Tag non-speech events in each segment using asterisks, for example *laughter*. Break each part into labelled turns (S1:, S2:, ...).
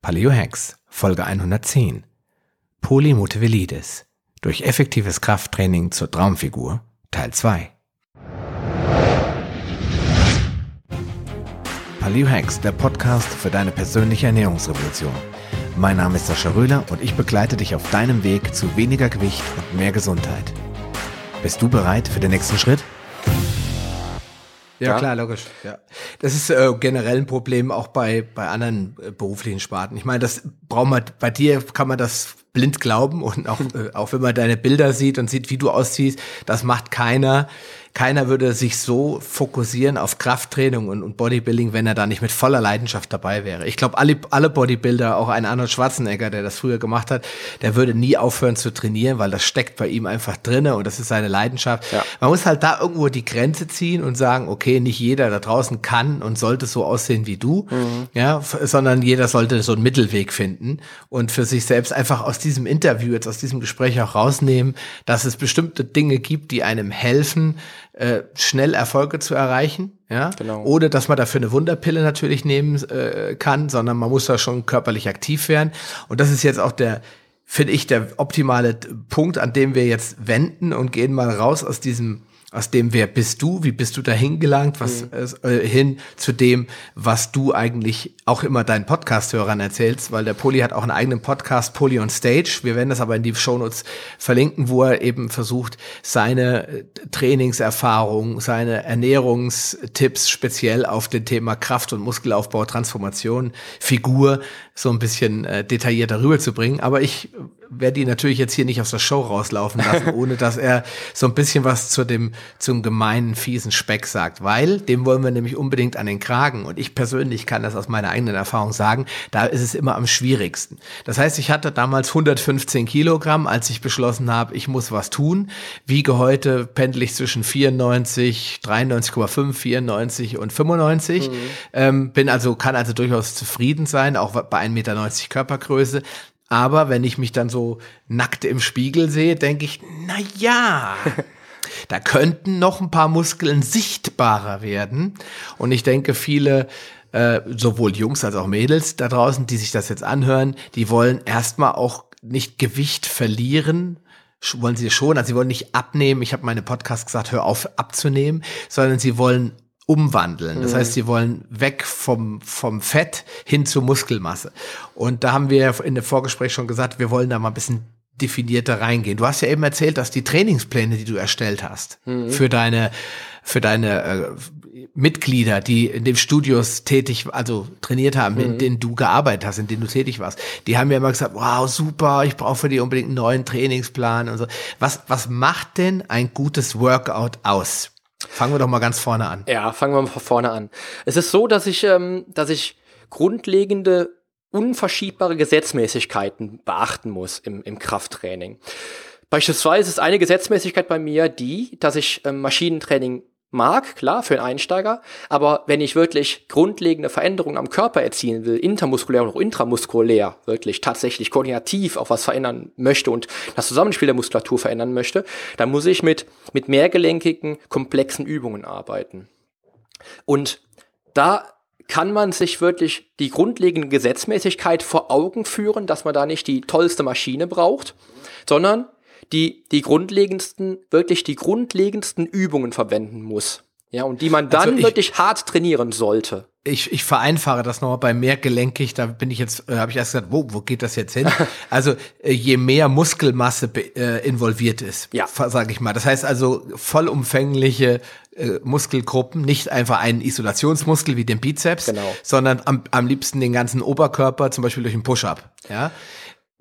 S1: Paleo Hacks, Folge 110. Polymotivelitis. Durch effektives Krafttraining zur Traumfigur, Teil 2. Paleo Hacks, der Podcast für deine persönliche Ernährungsrevolution. Mein Name ist Sascha Röhler und ich begleite dich auf deinem Weg zu weniger Gewicht und mehr Gesundheit. Bist du bereit für den nächsten Schritt?
S2: Ja, ja, klar, logisch. Ja. Das ist äh, generell ein Problem auch bei, bei anderen äh, beruflichen Sparten. Ich meine, das braucht man, bei dir kann man das blind glauben und auch, äh, auch wenn man deine Bilder sieht und sieht, wie du ausziehst, das macht keiner keiner würde sich so fokussieren auf Krafttraining und, und Bodybuilding, wenn er da nicht mit voller Leidenschaft dabei wäre. Ich glaube, alle, alle Bodybuilder, auch ein Arnold Schwarzenegger, der das früher gemacht hat, der würde nie aufhören zu trainieren, weil das steckt bei ihm einfach drinne und das ist seine Leidenschaft. Ja. Man muss halt da irgendwo die Grenze ziehen und sagen, okay, nicht jeder da draußen kann und sollte so aussehen wie du, mhm. ja, sondern jeder sollte so einen Mittelweg finden und für sich selbst einfach aus diesem Interview, jetzt aus diesem Gespräch auch rausnehmen, dass es bestimmte Dinge gibt, die einem helfen, äh, schnell Erfolge zu erreichen, ja, genau. ohne dass man dafür eine Wunderpille natürlich nehmen äh, kann, sondern man muss da schon körperlich aktiv werden. Und das ist jetzt auch der, finde ich, der optimale Punkt, an dem wir jetzt wenden und gehen mal raus aus diesem aus dem, wer bist du, wie bist du dahin gelangt, was mhm. äh, hin zu dem, was du eigentlich auch immer deinen Podcast-Hörern erzählst, weil der Poli hat auch einen eigenen Podcast, Poli on Stage. Wir werden das aber in die Shownotes verlinken, wo er eben versucht, seine äh, Trainingserfahrung, seine Ernährungstipps speziell auf den Thema Kraft- und Muskelaufbau, Transformation, Figur so ein bisschen äh, detaillierter rüberzubringen. Aber ich werde ihn natürlich jetzt hier nicht aus der Show rauslaufen lassen, *laughs* ohne dass er so ein bisschen was zu dem, zum gemeinen, fiesen Speck sagt, weil dem wollen wir nämlich unbedingt an den Kragen. Und ich persönlich kann das aus meiner eigenen Erfahrung sagen, da ist es immer am schwierigsten. Das heißt, ich hatte damals 115 Kilogramm, als ich beschlossen habe, ich muss was tun. Wiege heute pendel ich zwischen 94, 93,5, 94 und 95. Mhm. Ähm, bin also, kann also durchaus zufrieden sein, auch bei 1,90 Meter Körpergröße. Aber wenn ich mich dann so nackt im Spiegel sehe, denke ich, na ja, *laughs* da könnten noch ein paar Muskeln sichtbarer werden. Und ich denke, viele, äh, sowohl Jungs als auch Mädels da draußen, die sich das jetzt anhören, die wollen erstmal auch nicht Gewicht verlieren, wollen sie schon, also sie wollen nicht abnehmen. Ich habe meine Podcast gesagt, hör auf abzunehmen, sondern sie wollen umwandeln. Das heißt, sie wollen weg vom, vom Fett hin zur Muskelmasse. Und da haben wir in dem Vorgespräch schon gesagt, wir wollen da mal ein bisschen definierter reingehen. Du hast ja eben erzählt, dass die Trainingspläne, die du erstellt hast, mhm. für deine, für deine äh, Mitglieder, die in den Studios tätig, also trainiert haben, mhm. in denen du gearbeitet hast, in denen du tätig warst, die haben ja immer gesagt, wow, super, ich brauche für die unbedingt einen neuen Trainingsplan und so. Was, was macht denn ein gutes Workout aus? Fangen wir doch mal ganz vorne an.
S3: Ja, fangen wir mal vorne an. Es ist so, dass ich, ähm, dass ich grundlegende, unverschiebbare Gesetzmäßigkeiten beachten muss im, im Krafttraining. Beispielsweise ist eine Gesetzmäßigkeit bei mir die, dass ich ähm, Maschinentraining mag, klar, für einen Einsteiger, aber wenn ich wirklich grundlegende Veränderungen am Körper erzielen will, intermuskulär und auch intramuskulär, wirklich tatsächlich koordinativ auch was verändern möchte und das Zusammenspiel der Muskulatur verändern möchte, dann muss ich mit, mit mehrgelenkigen, komplexen Übungen arbeiten. Und da kann man sich wirklich die grundlegende Gesetzmäßigkeit vor Augen führen, dass man da nicht die tollste Maschine braucht, sondern die die grundlegendsten, wirklich die grundlegendsten Übungen verwenden muss. Ja, und die man dann also ich, wirklich hart trainieren sollte.
S2: Ich, ich vereinfache das nochmal bei mehrgelenkig, da bin ich jetzt, äh, habe ich erst gesagt, wo, wo geht das jetzt hin? *laughs* also äh, je mehr Muskelmasse äh, involviert ist, ja. sage ich mal. Das heißt also vollumfängliche äh, Muskelgruppen, nicht einfach einen Isolationsmuskel wie den Bizeps, genau. sondern am, am liebsten den ganzen Oberkörper, zum Beispiel durch einen Push-up. Ja,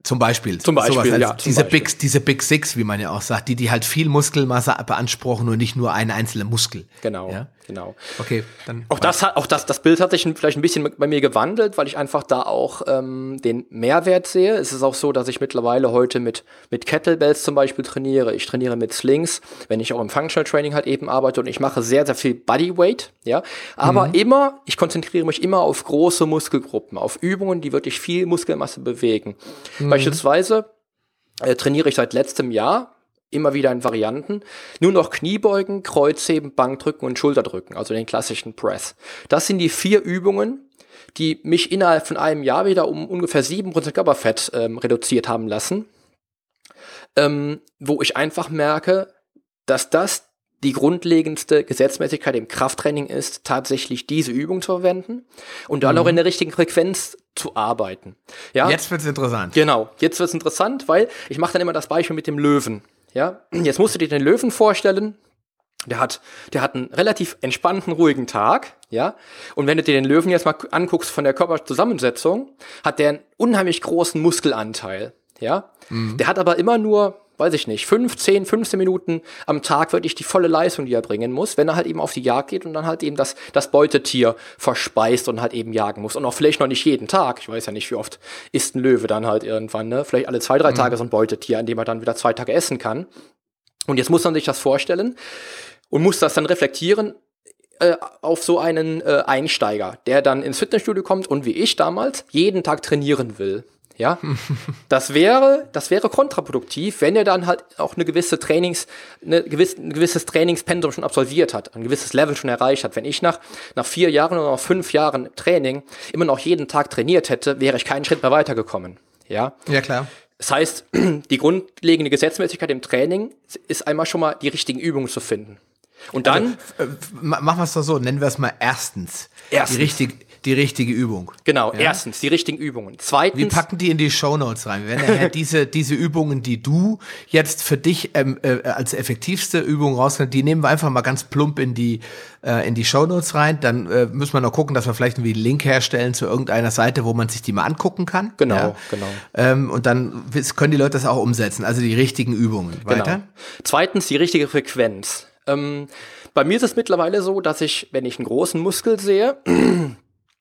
S2: zum Beispiel.
S3: Zum Beispiel, sowas, also ja.
S2: diese,
S3: Beispiel.
S2: Big, diese Big Six, wie man ja auch sagt, die, die halt viel Muskelmasse beanspruchen und nicht nur einen einzelnen Muskel.
S3: Genau. Ja? Genau.
S2: Okay, dann.
S3: Auch das hat, auch das, das Bild hat sich vielleicht ein bisschen bei mir gewandelt, weil ich einfach da auch ähm, den Mehrwert sehe. Es ist auch so, dass ich mittlerweile heute mit, mit Kettlebells zum Beispiel trainiere. Ich trainiere mit Slings, wenn ich auch im Functional Training halt eben arbeite und ich mache sehr, sehr viel Bodyweight, ja. Aber mhm. immer, ich konzentriere mich immer auf große Muskelgruppen, auf Übungen, die wirklich viel Muskelmasse bewegen. Mhm. Beispielsweise äh, trainiere ich seit letztem Jahr immer wieder in Varianten. Nur noch Kniebeugen, Kreuzheben, Bankdrücken und Schulterdrücken, also den klassischen Press. Das sind die vier Übungen, die mich innerhalb von einem Jahr wieder um ungefähr 7% Körperfett ähm, reduziert haben lassen. Ähm, wo ich einfach merke, dass das die grundlegendste Gesetzmäßigkeit im Krafttraining ist, tatsächlich diese Übung zu verwenden und dann mhm. auch in der richtigen Frequenz zu arbeiten.
S2: Ja? Jetzt wird's interessant.
S3: Genau, jetzt wird's interessant, weil ich mache dann immer das Beispiel mit dem Löwen. Ja, jetzt musst du dir den Löwen vorstellen. Der hat, der hat einen relativ entspannten, ruhigen Tag, ja. Und wenn du dir den Löwen jetzt mal anguckst von der Körperzusammensetzung, hat der einen unheimlich großen Muskelanteil, ja. Mhm. Der hat aber immer nur weiß ich nicht, 15, 15 Minuten am Tag wirklich die volle Leistung, die er bringen muss, wenn er halt eben auf die Jagd geht und dann halt eben das, das Beutetier verspeist und halt eben jagen muss. Und auch vielleicht noch nicht jeden Tag. Ich weiß ja nicht, wie oft isst ein Löwe dann halt irgendwann, ne? Vielleicht alle zwei, drei mhm. Tage so ein Beutetier, an dem er dann wieder zwei Tage essen kann. Und jetzt muss man sich das vorstellen und muss das dann reflektieren, äh, auf so einen äh, Einsteiger, der dann ins Fitnessstudio kommt und wie ich damals jeden Tag trainieren will. Ja, *laughs* das wäre, das wäre kontraproduktiv, wenn er dann halt auch eine gewisse Trainings, eine gewisse, ein gewisses Trainingspensum schon absolviert hat, ein gewisses Level schon erreicht hat. Wenn ich nach, nach vier Jahren oder nach fünf Jahren Training immer noch jeden Tag trainiert hätte, wäre ich keinen Schritt mehr weitergekommen. Ja.
S2: Ja, klar.
S3: Das heißt, *clears throat* die grundlegende Gesetzmäßigkeit im Training ist einmal schon mal die richtigen Übungen zu finden. Und dann.
S2: Also, äh, machen wir es doch so, nennen wir es mal erstens.
S3: Erstens.
S2: Die, richtig, die richtige Übung.
S3: Genau, ja? erstens, die richtigen Übungen. Zweitens.
S2: Wir packen die in die Show Notes rein. Wir werden *laughs* diese, diese Übungen, die du jetzt für dich ähm, äh, als effektivste Übung rausnimmst, die nehmen wir einfach mal ganz plump in die, äh, in die Show Notes rein. Dann äh, müssen wir noch gucken, dass wir vielleicht irgendwie einen Link herstellen zu irgendeiner Seite, wo man sich die mal angucken kann.
S3: Genau,
S2: ja?
S3: genau.
S2: Ähm, und dann können die Leute das auch umsetzen. Also die richtigen Übungen.
S3: Genau. Weiter. Genau. Zweitens, die richtige Frequenz. Ähm, bei mir ist es mittlerweile so, dass ich, wenn ich einen großen Muskel sehe,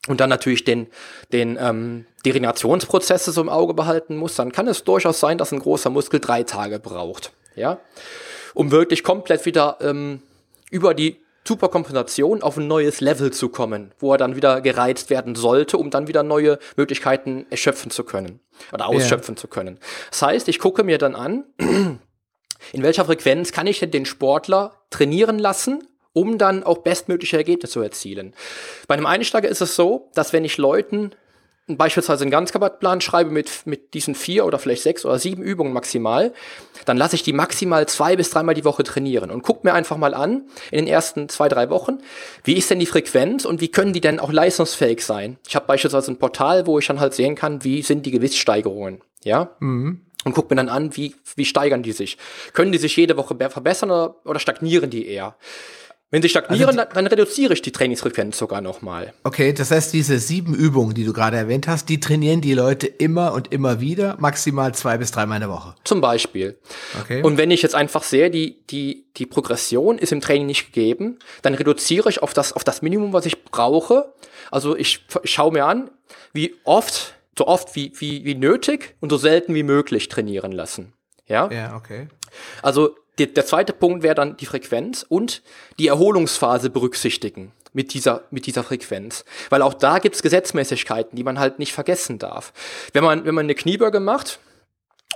S3: und dann natürlich den, den ähm, die Regenerationsprozesse so im Auge behalten muss, dann kann es durchaus sein, dass ein großer Muskel drei Tage braucht, ja, um wirklich komplett wieder ähm, über die Superkompensation auf ein neues Level zu kommen, wo er dann wieder gereizt werden sollte, um dann wieder neue Möglichkeiten erschöpfen zu können oder ausschöpfen yeah. zu können. Das heißt, ich gucke mir dann an, *clears throat* in welcher Frequenz kann ich denn den Sportler trainieren lassen, um dann auch bestmögliche Ergebnisse zu erzielen. Bei einem Einsteiger ist es so, dass wenn ich Leuten beispielsweise einen Ganzkörperplan schreibe mit, mit diesen vier oder vielleicht sechs oder sieben Übungen maximal, dann lasse ich die maximal zwei bis dreimal die Woche trainieren und guck mir einfach mal an in den ersten zwei, drei Wochen, wie ist denn die Frequenz und wie können die denn auch leistungsfähig sein. Ich habe beispielsweise ein Portal, wo ich dann halt sehen kann, wie sind die Gewichtssteigerungen. Ja? Mhm und gucke mir dann an, wie, wie steigern die sich. Können die sich jede Woche verbessern oder, oder stagnieren die eher? Wenn sie stagnieren, also dann reduziere ich die Trainingsfrequenz sogar nochmal.
S2: Okay, das heißt, diese sieben Übungen, die du gerade erwähnt hast, die trainieren die Leute immer und immer wieder, maximal zwei bis dreimal in der Woche.
S3: Zum Beispiel. Okay. Und wenn ich jetzt einfach sehe, die, die, die Progression ist im Training nicht gegeben, dann reduziere ich auf das, auf das Minimum, was ich brauche. Also ich, ich schaue mir an, wie oft so oft wie, wie, wie nötig und so selten wie möglich trainieren lassen. Ja?
S2: Ja, okay.
S3: Also die, der zweite Punkt wäre dann die Frequenz und die Erholungsphase berücksichtigen mit dieser, mit dieser Frequenz. Weil auch da gibt's Gesetzmäßigkeiten, die man halt nicht vergessen darf. Wenn man, wenn man eine Kniebeuge macht,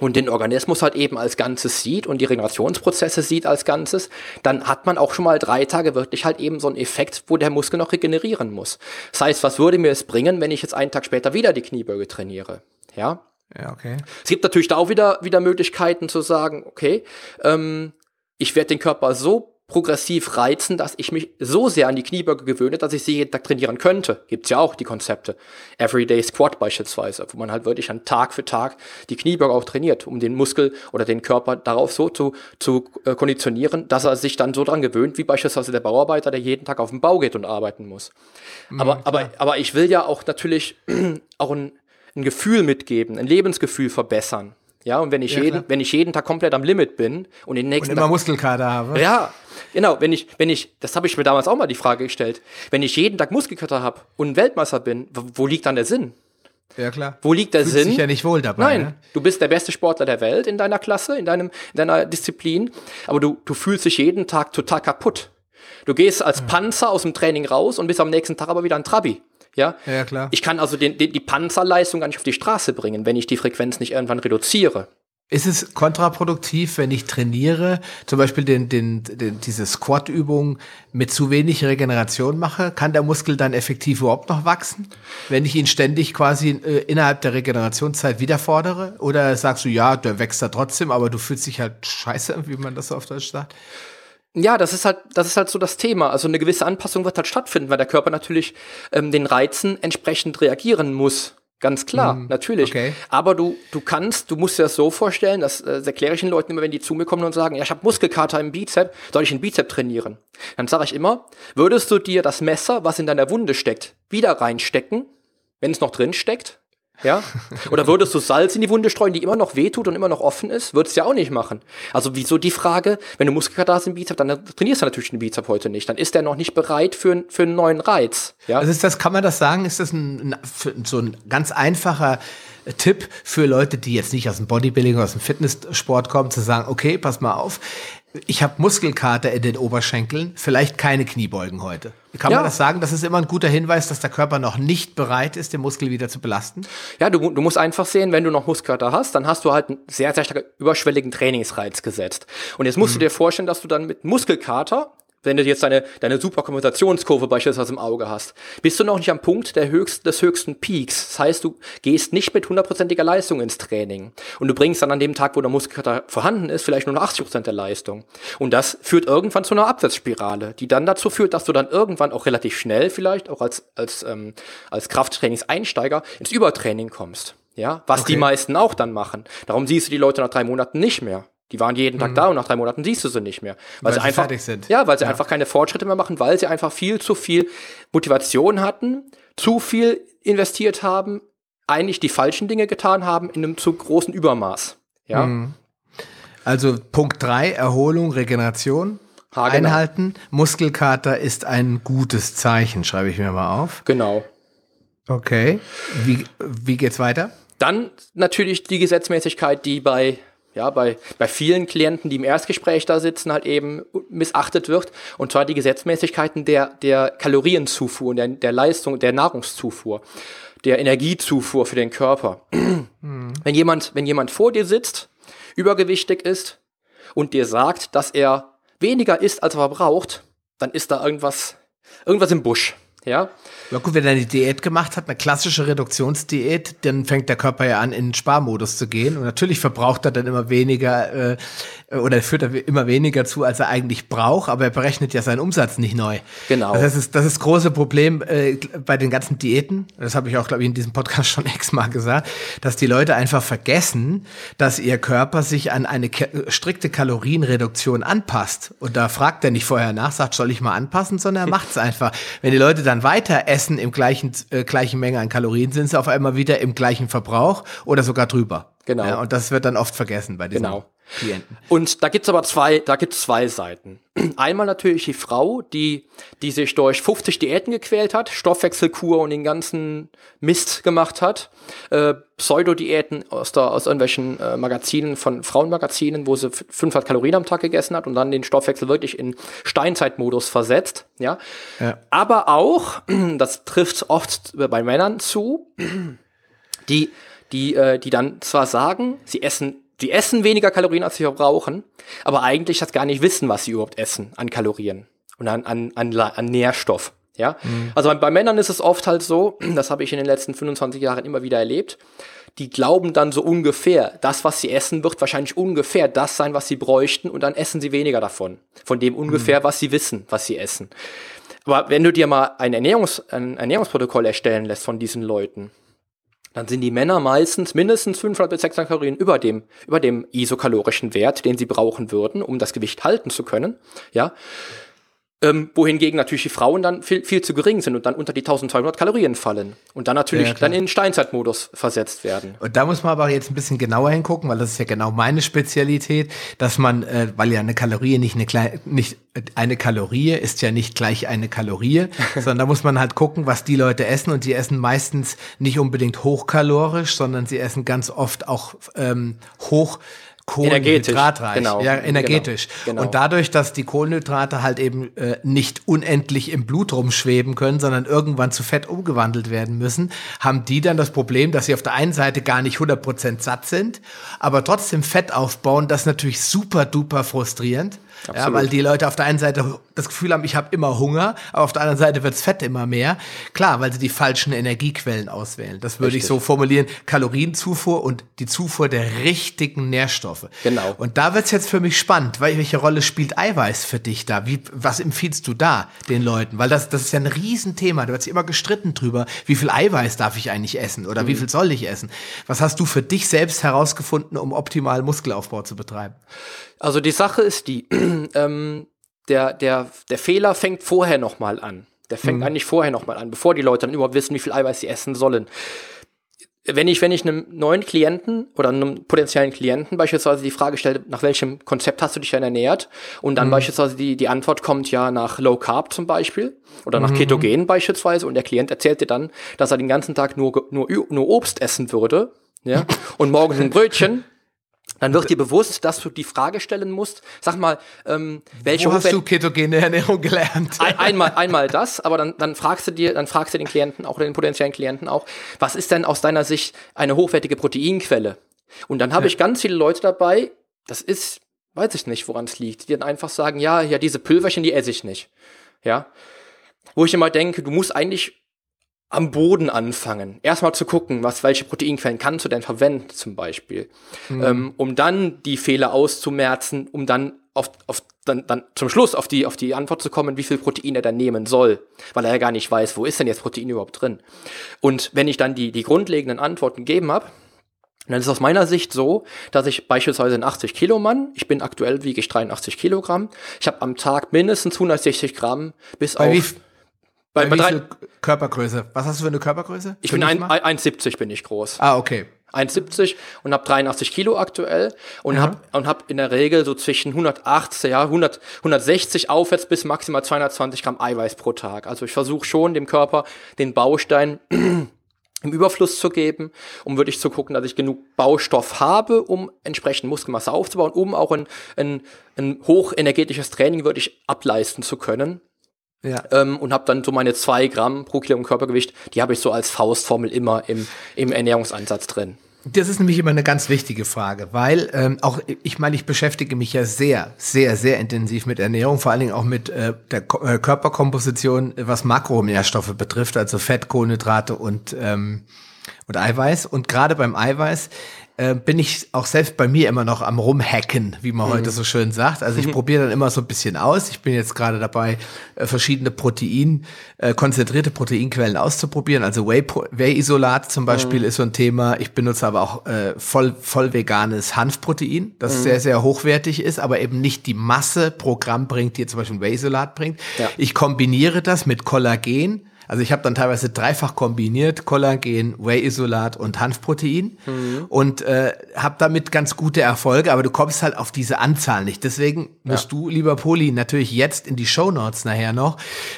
S3: und den Organismus halt eben als Ganzes sieht und die Regenerationsprozesse sieht als Ganzes, dann hat man auch schon mal drei Tage wirklich halt eben so einen Effekt, wo der Muskel noch regenerieren muss. Das heißt, was würde mir es bringen, wenn ich jetzt einen Tag später wieder die Kniebeuge trainiere? Ja.
S2: Ja, okay.
S3: Es gibt natürlich da auch wieder, wieder Möglichkeiten zu sagen, okay, ähm, ich werde den Körper so progressiv reizen, dass ich mich so sehr an die Kniebeuge gewöhne, dass ich sie jeden Tag trainieren könnte. Gibt's ja auch die Konzepte. Everyday Squat beispielsweise, wo man halt wirklich an Tag für Tag die Kniebeuge auch trainiert, um den Muskel oder den Körper darauf so zu, zu äh, konditionieren, dass er sich dann so dran gewöhnt, wie beispielsweise der Bauarbeiter, der jeden Tag auf den Bau geht und arbeiten muss. Mhm, aber, aber, aber ich will ja auch natürlich *clears throat* auch ein, ein Gefühl mitgeben, ein Lebensgefühl verbessern. Ja, und wenn ich, ja, jeden, wenn ich jeden Tag komplett am Limit bin und den nächsten
S2: und immer Tag, Muskelkater habe.
S3: Ja, genau. Wenn ich, wenn ich, das habe ich mir damals auch mal die Frage gestellt. Wenn ich jeden Tag Muskelkater habe und Weltmeister bin, wo liegt dann der Sinn?
S2: Ja, klar.
S3: Wo liegt der
S2: Fühlst
S3: Sinn?
S2: dich ja nicht wohl dabei.
S3: Nein,
S2: ne?
S3: du bist der beste Sportler der Welt in deiner Klasse, in, deinem, in deiner Disziplin, aber du, du fühlst dich jeden Tag total kaputt. Du gehst als Panzer aus dem Training raus und bist am nächsten Tag aber wieder ein Trabi. Ja?
S2: ja, klar.
S3: Ich kann also den, den, die Panzerleistung gar nicht auf die Straße bringen, wenn ich die Frequenz nicht irgendwann reduziere.
S2: Ist es kontraproduktiv, wenn ich trainiere, zum Beispiel den, den, den, diese Squat-Übung mit zu wenig Regeneration mache? Kann der Muskel dann effektiv überhaupt noch wachsen, wenn ich ihn ständig quasi äh, innerhalb der Regenerationszeit wieder fordere? Oder sagst du, ja, der wächst da trotzdem, aber du fühlst dich halt scheiße, wie man das auf Deutsch sagt?
S3: Ja, das ist halt, das ist halt so das Thema. Also eine gewisse Anpassung wird halt stattfinden, weil der Körper natürlich ähm, den Reizen entsprechend reagieren muss. Ganz klar, mm, natürlich. Okay. Aber du, du kannst, du musst dir das so vorstellen, das, äh, das erkläre ich den Leuten immer, wenn die zu mir kommen und sagen, ja, ich habe Muskelkater im Bizep, soll ich den Bizep trainieren? Dann sage ich immer, würdest du dir das Messer, was in deiner Wunde steckt, wieder reinstecken, wenn es noch drin steckt? Ja? Oder würdest du Salz in die Wunde streuen, die immer noch wehtut und immer noch offen ist? Würdest du ja auch nicht machen. Also wieso die Frage, wenn du Muskelkater hast im Bizep, dann trainierst du natürlich den Bizep heute nicht. Dann ist der noch nicht bereit für, für einen neuen Reiz. Ja?
S2: Also ist das, kann man das sagen, ist das ein, ein so ein ganz einfacher Tipp für Leute, die jetzt nicht aus dem Bodybuilding, aus dem Fitnesssport kommen, zu sagen, okay, pass mal auf, ich habe Muskelkater in den Oberschenkeln, vielleicht keine Kniebeugen heute. Kann ja. man das sagen? Das ist immer ein guter Hinweis, dass der Körper noch nicht bereit ist, den Muskel wieder zu belasten?
S3: Ja, du, du musst einfach sehen, wenn du noch Muskelkater hast, dann hast du halt einen sehr, sehr stark überschwelligen Trainingsreiz gesetzt. Und jetzt musst mhm. du dir vorstellen, dass du dann mit Muskelkater wenn du jetzt deine, deine Superkompensationskurve beispielsweise im Auge hast, bist du noch nicht am Punkt der höchsten, des höchsten Peaks. Das heißt, du gehst nicht mit hundertprozentiger Leistung ins Training. Und du bringst dann an dem Tag, wo der Muskelkater vorhanden ist, vielleicht nur noch 80 Prozent der Leistung. Und das führt irgendwann zu einer Abwärtsspirale, die dann dazu führt, dass du dann irgendwann auch relativ schnell vielleicht, auch als, als, ähm, als Krafttrainingseinsteiger, ins Übertraining kommst. Ja, was okay. die meisten auch dann machen. Darum siehst du die Leute nach drei Monaten nicht mehr. Die waren jeden Tag mhm. da und nach drei Monaten siehst du sie nicht mehr.
S2: Weil, weil
S3: sie, einfach,
S2: fertig sind.
S3: Ja, weil sie ja. einfach keine Fortschritte mehr machen, weil sie einfach viel zu viel Motivation hatten, zu viel investiert haben, eigentlich die falschen Dinge getan haben in einem zu großen Übermaß. Ja. Mhm.
S2: Also Punkt drei Erholung, Regeneration. Ha, genau. Einhalten. Muskelkater ist ein gutes Zeichen, schreibe ich mir mal auf.
S3: Genau.
S2: Okay. Wie, wie geht's weiter?
S3: Dann natürlich die Gesetzmäßigkeit, die bei ja, bei, bei vielen Klienten, die im Erstgespräch da sitzen, halt eben missachtet wird. Und zwar die Gesetzmäßigkeiten der, der Kalorienzufuhr, der, der Leistung, der Nahrungszufuhr, der Energiezufuhr für den Körper. Mhm. Wenn jemand, wenn jemand vor dir sitzt, übergewichtig ist und dir sagt, dass er weniger isst, als er braucht, dann ist da irgendwas, irgendwas im Busch. Ja.
S2: Ja gut, wenn er eine Diät gemacht hat, eine klassische Reduktionsdiät, dann fängt der Körper ja an, in den Sparmodus zu gehen. Und natürlich verbraucht er dann immer weniger äh, oder führt er immer weniger zu, als er eigentlich braucht, aber er berechnet ja seinen Umsatz nicht neu.
S3: Genau.
S2: Das ist das, ist das große Problem äh, bei den ganzen Diäten. Das habe ich auch, glaube ich, in diesem Podcast schon *laughs* x-mal gesagt, dass die Leute einfach vergessen, dass ihr Körper sich an eine strikte Kalorienreduktion anpasst. Und da fragt er nicht vorher nach, sagt, soll ich mal anpassen, sondern er *laughs* macht es einfach. Wenn die Leute dann weiter essen, im gleichen, äh, gleichen Menge an Kalorien, sind sie auf einmal wieder im gleichen Verbrauch oder sogar drüber.
S3: Genau. Ja,
S2: und das wird dann oft vergessen bei diesen
S3: genau. Und da gibt's aber zwei, da gibt's zwei Seiten. *clears throat* Einmal natürlich die Frau, die, die sich durch 50 Diäten gequält hat, Stoffwechselkur und den ganzen Mist gemacht hat, äh, Pseudo-Diäten aus, der, aus irgendwelchen äh, Magazinen, von Frauenmagazinen, wo sie 500 Kalorien am Tag gegessen hat und dann den Stoffwechsel wirklich in Steinzeitmodus versetzt, ja. ja. Aber auch, *clears throat* das trifft oft bei Männern zu, *clears throat* die, die, äh, die dann zwar sagen, sie essen die essen weniger Kalorien, als sie verbrauchen, aber eigentlich das gar nicht wissen, was sie überhaupt essen an Kalorien und an, an, an, an Nährstoff. Ja, mhm. also bei, bei Männern ist es oft halt so, *clears throat* das habe ich in den letzten 25 Jahren immer wieder erlebt, die glauben dann so ungefähr, das, was sie essen, wird wahrscheinlich ungefähr das sein, was sie bräuchten und dann essen sie weniger davon. Von dem ungefähr, mhm. was sie wissen, was sie essen. Aber wenn du dir mal ein, Ernährungs-, ein Ernährungsprotokoll erstellen lässt von diesen Leuten, dann sind die Männer meistens mindestens 500 bis 600 Kalorien über dem, über dem isokalorischen Wert, den sie brauchen würden, um das Gewicht halten zu können. Ja. Ähm, wohingegen natürlich die Frauen dann viel, viel zu gering sind und dann unter die 1200 Kalorien fallen und dann natürlich ja, dann in den Steinzeitmodus versetzt werden.
S2: Und da muss man aber jetzt ein bisschen genauer hingucken, weil das ist ja genau meine Spezialität, dass man, äh, weil ja eine Kalorie nicht eine kleine, nicht eine Kalorie ist ja nicht gleich eine Kalorie, *laughs* sondern da muss man halt gucken, was die Leute essen und die essen meistens nicht unbedingt hochkalorisch, sondern sie essen ganz oft auch ähm, hoch kohlenhydratreich.
S3: Genau.
S2: Ja, energetisch.
S3: Genau.
S2: Und dadurch, dass die Kohlenhydrate halt eben äh, nicht unendlich im Blut rumschweben können, sondern irgendwann zu Fett umgewandelt werden müssen, haben die dann das Problem, dass sie auf der einen Seite gar nicht 100% satt sind, aber trotzdem Fett aufbauen. Das ist natürlich super duper frustrierend. Ja, weil die Leute auf der einen Seite das Gefühl haben, ich habe immer Hunger, aber auf der anderen Seite wirds Fett immer mehr. Klar, weil sie die falschen Energiequellen auswählen. Das würde ich so formulieren. Kalorienzufuhr und die Zufuhr der richtigen Nährstoffe.
S3: Genau.
S2: Und da wird's jetzt für mich spannend, weil welche Rolle spielt Eiweiß für dich da? Wie, was empfiehlst du da den Leuten? Weil das, das ist ja ein Riesenthema. Da wird sich immer gestritten drüber, wie viel Eiweiß darf ich eigentlich essen oder wie viel soll ich essen? Was hast du für dich selbst herausgefunden, um optimal Muskelaufbau zu betreiben?
S3: Also die Sache ist die, *clears throat* ähm, der, der, der Fehler fängt vorher nochmal an. Der fängt eigentlich vorher nochmal an, bevor die Leute dann überhaupt wissen, wie viel Eiweiß sie essen sollen. Wenn ich, wenn ich einem neuen Klienten oder einem potenziellen Klienten beispielsweise die Frage stelle, nach welchem Konzept hast du dich denn ernährt? Und dann beispielsweise die, die Antwort kommt ja nach Low Carb zum Beispiel oder nach Ketogen beispielsweise und der Klient erzählt dir dann, dass er den ganzen Tag nur, nur, nur Obst essen würde, ja, *laughs* und morgens ein Brötchen, dann wird dir bewusst, dass du die Frage stellen musst, sag mal, ähm, welche
S2: Wo hast
S3: hochwert-
S2: du ketogene Ernährung gelernt?
S3: ein, einmal, einmal das, aber dann, dann fragst du dir, dann fragst du den Klienten auch den potenziellen Klienten auch, was ist denn aus deiner Sicht eine hochwertige Proteinquelle? Und dann habe ich ganz viele Leute dabei, das ist, weiß ich nicht, woran es liegt, die dann einfach sagen, ja, ja, diese Pülverchen, die esse ich nicht. Ja. Wo ich immer denke, du musst eigentlich am Boden anfangen. Erstmal zu gucken, was, welche Proteinquellen kannst du denn verwenden, zum Beispiel. Ähm, um dann die Fehler auszumerzen, um dann auf, auf dann, dann zum Schluss auf die, auf die Antwort zu kommen, wie viel Protein er dann nehmen soll. Weil er ja gar nicht weiß, wo ist denn jetzt Protein überhaupt drin. Und wenn ich dann die, die grundlegenden Antworten gegeben habe, dann ist es aus meiner Sicht so, dass ich beispielsweise ein 80 Kilo Mann, ich bin aktuell wiege ich 83 Kilogramm, ich habe am Tag mindestens 160 Gramm bis
S2: Bei
S3: auf bei,
S2: bei
S3: drei,
S2: Körpergröße? Was hast du für eine Körpergröße?
S3: ich bin
S2: mich
S3: ein,
S2: mal?
S3: 1,70 bin ich groß.
S2: Ah, okay.
S3: 1,70 und habe 83 Kilo aktuell und habe und hab in der Regel so zwischen 180, ja, 100, 160 aufwärts bis maximal 220 Gramm Eiweiß pro Tag. Also ich versuche schon dem Körper den Baustein *clears throat* im Überfluss zu geben, um wirklich zu gucken, dass ich genug Baustoff habe, um entsprechend Muskelmasse aufzubauen, um auch ein, ein, ein hochenergetisches Training wirklich ableisten zu können.
S2: Ja.
S3: Ähm, und habe dann so meine zwei Gramm pro Kilo Körpergewicht, die habe ich so als Faustformel immer im, im Ernährungsansatz drin.
S2: Das ist nämlich immer eine ganz wichtige Frage, weil ähm, auch ich meine, ich beschäftige mich ja sehr, sehr, sehr intensiv mit Ernährung, vor allen Dingen auch mit äh, der Ko äh, Körperkomposition, was Makronährstoffe betrifft, also Fett, Kohlenhydrate und ähm, und Eiweiß. Und gerade beim Eiweiß äh, bin ich auch selbst bei mir immer noch am rumhacken, wie man heute so schön sagt. Also ich *laughs* probiere dann immer so ein bisschen aus. Ich bin jetzt gerade dabei, äh, verschiedene Protein, äh, konzentrierte Proteinquellen auszuprobieren. Also Whey- Whey-Isolat zum Beispiel ist so ein Thema. Ich benutze aber auch äh, voll, voll veganes Hanfprotein, das sehr, sehr hochwertig ist, aber eben nicht die Masse pro Gramm bringt, die jetzt zum Beispiel Whey-Isolat bringt.
S3: Ja.
S2: Ich kombiniere das mit Kollagen. Also ich habe dann teilweise dreifach kombiniert, Kollagen, Whey-Isolat und Hanfprotein und äh, habe damit ganz gute Erfolge, aber du kommst halt auf diese Anzahl nicht. Deswegen musst du, lieber Poli, natürlich jetzt in die Shownotes nachher noch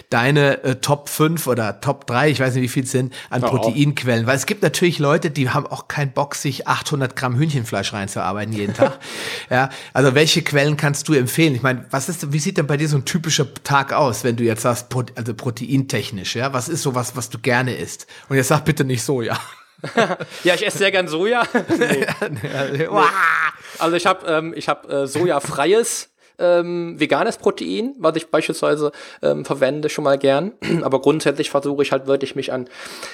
S2: deine äh, Top 5 oder Top 3, ich weiß nicht, wie viel es sind, an
S3: Ja.
S2: Proteinquellen. Weil es gibt natürlich Leute, die haben auch keinen Bock, sich 800 Gramm Hühnchenfleisch reinzuarbeiten jeden Tag. *laughs* ja, also welche Quellen kannst du empfehlen? Ich meine, was ist, wie sieht denn bei dir so ein typischer Tag aus, wenn du jetzt sagst, also proteintechnisch, ja? Was ist sowas, was du gerne isst? Und jetzt sag bitte nicht Soja. *laughs*
S3: Ja, ich esse sehr gern Soja. *laughs* nee. Also ich habe ähm, ich hab, äh, sojafreies ähm, veganes Protein, was ich beispielsweise ähm, verwende schon mal gern. *clears throat* Aber grundsätzlich versuche ich halt wirklich mich an,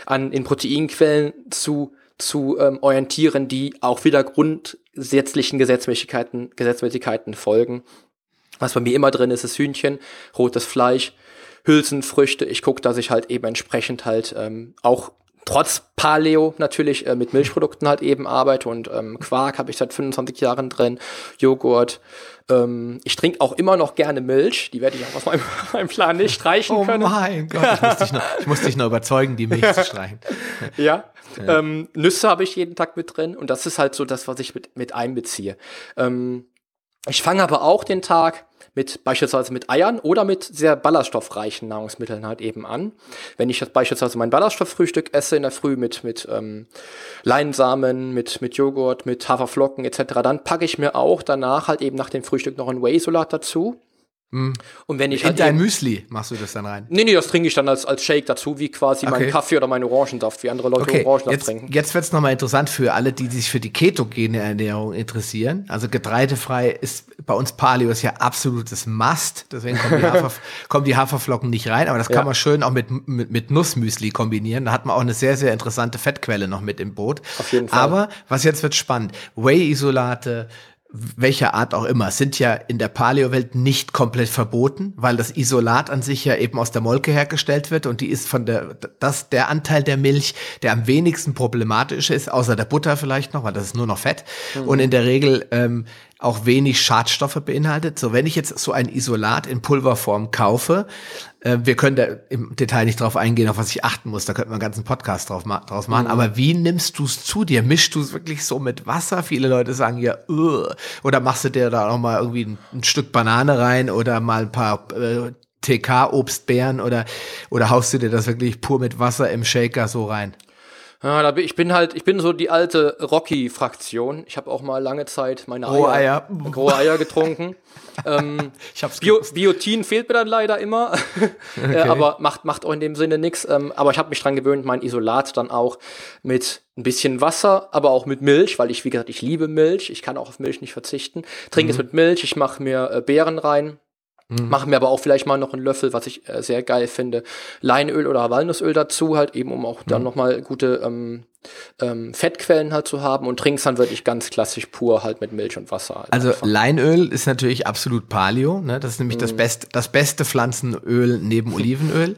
S3: an in Proteinquellen zu zu ähm, orientieren, die auch wieder grundsätzlichen Gesetzmäßigkeiten, Gesetzmäßigkeiten folgen. Was bei mir immer drin ist, ist Hühnchen, rotes Fleisch, Hülsenfrüchte. Ich gucke, dass ich halt eben entsprechend halt ähm, auch trotz Paleo natürlich äh, mit Milchprodukten halt eben arbeite und ähm, Quark habe ich seit 25 Jahren drin, Joghurt. Ähm, ich trinke auch immer noch gerne Milch, die werde ich auch aus meinem, *laughs* meinem Plan nicht streichen
S2: Oh
S3: können.
S2: mein Gott, ich muss dich noch, ich muss dich noch überzeugen, die Milch zu streichen. *laughs*
S3: Ja. Ähm, Nüsse habe ich jeden Tag mit drin und das ist halt so das, was ich mit, mit einbeziehe. Ähm, Ich fange aber auch den Tag mit beispielsweise mit Eiern oder mit sehr ballaststoffreichen Nahrungsmitteln halt eben an. Wenn ich jetzt beispielsweise mein Ballaststofffrühstück esse in der Früh mit, mit ähm, Leinsamen, mit, mit Joghurt, mit Haferflocken etc., dann packe ich mir auch danach halt eben nach dem Frühstück noch ein Whey-Isolat dazu.
S2: Mhm.
S3: Und wenn ich
S2: In
S3: halt
S2: dein Müsli machst du das dann rein.
S3: Nee, nee, das trinke ich dann als, als Shake dazu, wie quasi
S2: Okay.
S3: mein Kaffee oder mein Orangensaft, wie andere Leute
S2: Okay,
S3: Orangensaft
S2: jetzt,
S3: trinken.
S2: jetzt wird's noch nochmal interessant für alle, die sich für die ketogene Ernährung interessieren. Also getreidefrei ist bei uns Paleo ist ja absolutes Must. Deswegen kommen die, *laughs* Hafer, kommen die Haferflocken nicht rein. Aber das
S3: Ja.
S2: kann man schön auch mit, mit, mit Nussmüsli kombinieren. Da hat man auch eine sehr, sehr interessante Fettquelle noch mit im Boot.
S3: Auf jeden Fall.
S2: Aber was jetzt wird spannend. Whey-Isolate, welcher Art auch immer, sind ja in der Paleo-Welt nicht komplett verboten, weil das Isolat an sich ja eben aus der Molke hergestellt wird und die ist von der, das der Anteil der Milch, der am wenigsten problematisch ist, außer der Butter vielleicht noch, weil das ist nur noch Fett. Und in der Regel ähm, auch wenig Schadstoffe beinhaltet. So, wenn ich jetzt so ein Isolat in Pulverform kaufe, äh, wir können da im Detail nicht drauf eingehen, auf was ich achten muss, da könnten wir einen ganzen Podcast drauf ma draus machen, aber wie nimmst du es zu dir? Mischst du es wirklich so mit Wasser? Viele Leute sagen ja, "Ugh." oder machst du dir da noch mal irgendwie ein, ein Stück Banane rein oder mal ein paar äh, TK-Obstbeeren oder, oder haust du dir das wirklich pur mit Wasser im Shaker so rein?
S3: Ja, da bin, ich bin halt, ich bin so die alte Rocky-Fraktion. Ich habe auch mal lange Zeit meine
S2: Rohe
S3: Eier,
S2: Eier.
S3: rohe Eier getrunken. *laughs* ähm,
S2: Ich hab's
S3: Bio, Biotin fehlt mir dann leider immer, *laughs* äh, aber macht, macht auch in dem Sinne nichts. Ähm, aber ich habe mich dran gewöhnt, mein Isolat dann auch mit ein bisschen Wasser, aber auch mit Milch, weil ich, wie gesagt, ich liebe Milch. Ich kann auch auf Milch nicht verzichten. Trinke es mit Milch, ich mache mir äh, Beeren rein. Mache mir aber auch vielleicht mal noch einen Löffel, was ich äh, sehr geil finde, Leinöl oder Walnussöl dazu, halt eben, um auch dann nochmal gute ähm, ähm, Fettquellen halt zu haben und trink's dann wirklich ganz klassisch pur halt mit Milch und Wasser. Halt
S2: Also
S3: einfach.
S2: Leinöl ist natürlich absolut Paleo, ne? Das ist nämlich
S3: Mhm.
S2: das beste, das beste Pflanzenöl neben *laughs* Olivenöl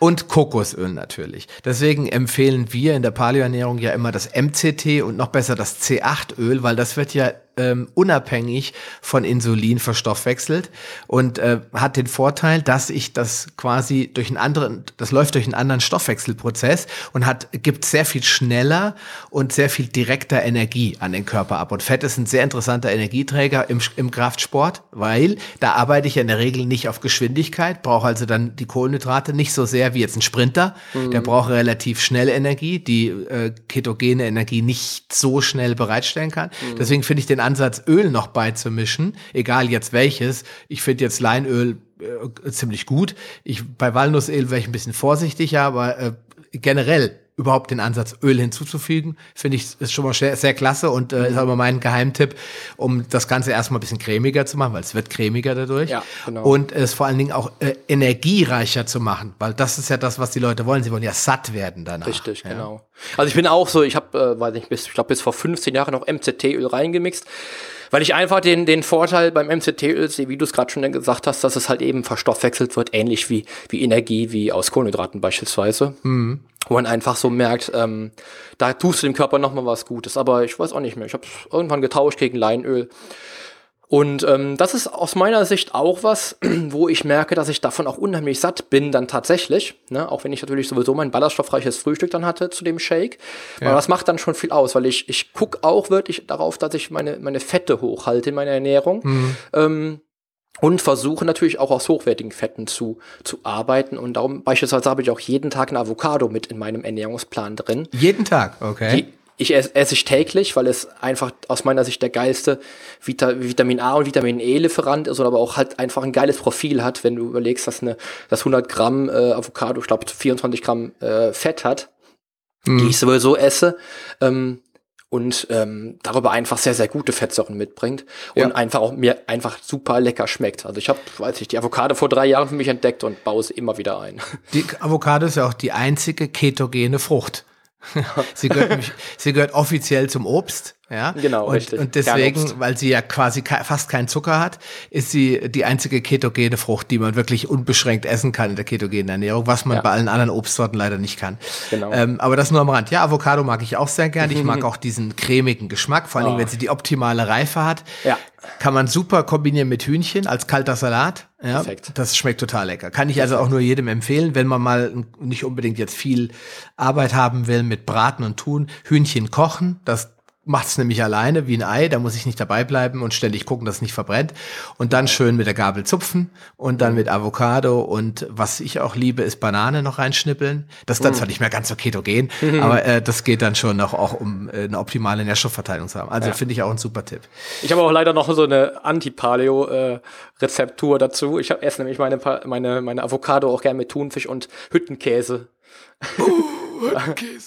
S2: und Kokosöl natürlich. Deswegen empfehlen wir in der Paleoernährung ja immer das MCT und noch besser das C8-Öl, weil das wird ja ähm, unabhängig von Insulin verstoffwechselt und äh, hat den Vorteil, dass ich das quasi durch einen anderen, das läuft durch einen anderen Stoffwechselprozess und hat gibt sehr viel schneller und sehr viel direkter Energie an den Körper ab. Und Fett ist ein sehr interessanter Energieträger im, im Kraftsport, weil da arbeite ich ja in der Regel nicht auf Geschwindigkeit, brauche also dann die Kohlenhydrate nicht so sehr wie jetzt ein Sprinter. Der braucht relativ schnell Energie, die äh, ketogene Energie nicht so schnell bereitstellen kann. Deswegen finde ich den Ansatz, Öl noch beizumischen, egal jetzt welches. Ich finde jetzt Leinöl äh, ziemlich gut. Ich, bei Walnussöl wäre ich ein bisschen vorsichtiger, aber äh, generell überhaupt den Ansatz, Öl hinzuzufügen, finde ich, ist schon mal sehr, sehr klasse und äh, ist aber mein Geheimtipp, um das Ganze erstmal ein bisschen cremiger zu machen, weil es wird cremiger dadurch.
S3: Ja, genau.
S2: Und es vor allen Dingen auch äh, energiereicher zu machen, weil das ist ja das, was die Leute wollen. Sie wollen ja satt werden danach.
S3: Richtig,
S2: ja.
S3: genau. Also ich bin auch so, ich habe, äh, weiß nicht, bis, ich glaube bis vor 15 Jahren noch MCT-Öl reingemixt, weil ich einfach den, den Vorteil beim MCT-Öl sehe, wie du es gerade schon gesagt hast, dass es halt eben verstoffwechselt wird, ähnlich wie, wie Energie, wie aus Kohlenhydraten beispielsweise. Wo man einfach so merkt, ähm, da tust du dem Körper nochmal was Gutes. Aber ich weiß auch nicht mehr. Ich habe irgendwann getauscht gegen Leinöl. Und ähm, das ist aus meiner Sicht auch was, *clears throat* wo ich merke, dass ich davon auch unheimlich satt bin, dann tatsächlich. Ne? Auch wenn ich natürlich sowieso mein ballaststoffreiches Frühstück dann hatte zu dem Shake. Aber das macht dann schon viel aus, weil ich, ich gucke auch wirklich darauf, dass ich meine, meine Fette hochhalte in meiner Ernährung. Ähm, und versuche natürlich auch aus hochwertigen Fetten zu, zu arbeiten. Und darum beispielsweise habe ich auch jeden Tag ein Avocado mit in meinem Ernährungsplan drin.
S2: Jeden Tag, okay.
S3: Die, ich esse, esse ich täglich, weil es einfach aus meiner Sicht der geilste Vita, Vitamin A und Vitamin E-Lieferant ist, oder aber auch halt einfach ein geiles Profil hat, wenn du überlegst, dass eine, dass 100 Gramm äh, Avocado, ich glaube 24 Gramm äh, Fett hat, die ich sowieso esse. Ähm, und ähm, darüber einfach sehr, sehr gute Fettsäuren mitbringt und
S2: Ja.
S3: einfach auch mir einfach super lecker schmeckt. Also ich habe, weiß ich, die Avocado vor drei Jahren für mich entdeckt und baue sie immer wieder ein.
S2: Die Avocado ist ja auch die einzige ketogene Frucht. *laughs* sie, gehört, sie gehört offiziell zum Obst. Ja?
S3: Genau,
S2: und,
S3: richtig.
S2: Und deswegen, weil sie ja quasi fast keinen Zucker hat, ist sie die einzige ketogene Frucht, die man wirklich unbeschränkt essen kann in der ketogenen Ernährung, was man
S3: Ja.
S2: bei allen anderen Obstsorten leider nicht kann.
S3: Genau.
S2: Ähm, aber das nur am Rand. Ja, Avocado mag ich auch sehr gern. Ich mag *laughs* auch diesen cremigen Geschmack, vor Dingen,
S3: Oh.
S2: wenn sie die optimale Reife hat.
S3: Ja.
S2: Kann man super kombinieren mit Hühnchen als kalter Salat. Ja,
S3: Perfekt.
S2: das schmeckt total lecker. Kann ich also auch nur jedem empfehlen, wenn man mal nicht unbedingt jetzt viel Arbeit haben will mit Braten und Tun. Hühnchen kochen, das macht's nämlich alleine wie ein Ei, da muss ich nicht dabei bleiben und ständig gucken, dass es nicht verbrennt. Und dann schön mit der Gabel zupfen und dann mit Avocado und was ich auch liebe, ist Banane noch reinschnippeln. Das ist dann zwar nicht mehr ganz so ketogen, aber äh, das geht dann schon noch auch um äh, eine optimale Nährstoffverteilung zu haben. Also
S3: Ja.
S2: finde ich auch ein super Tipp.
S3: Ich habe auch leider noch so eine Anti-Paleo-Rezeptur dazu. Ich hab- esse nämlich meine, meine, meine Avocado auch gerne mit Thunfisch und Hüttenkäse.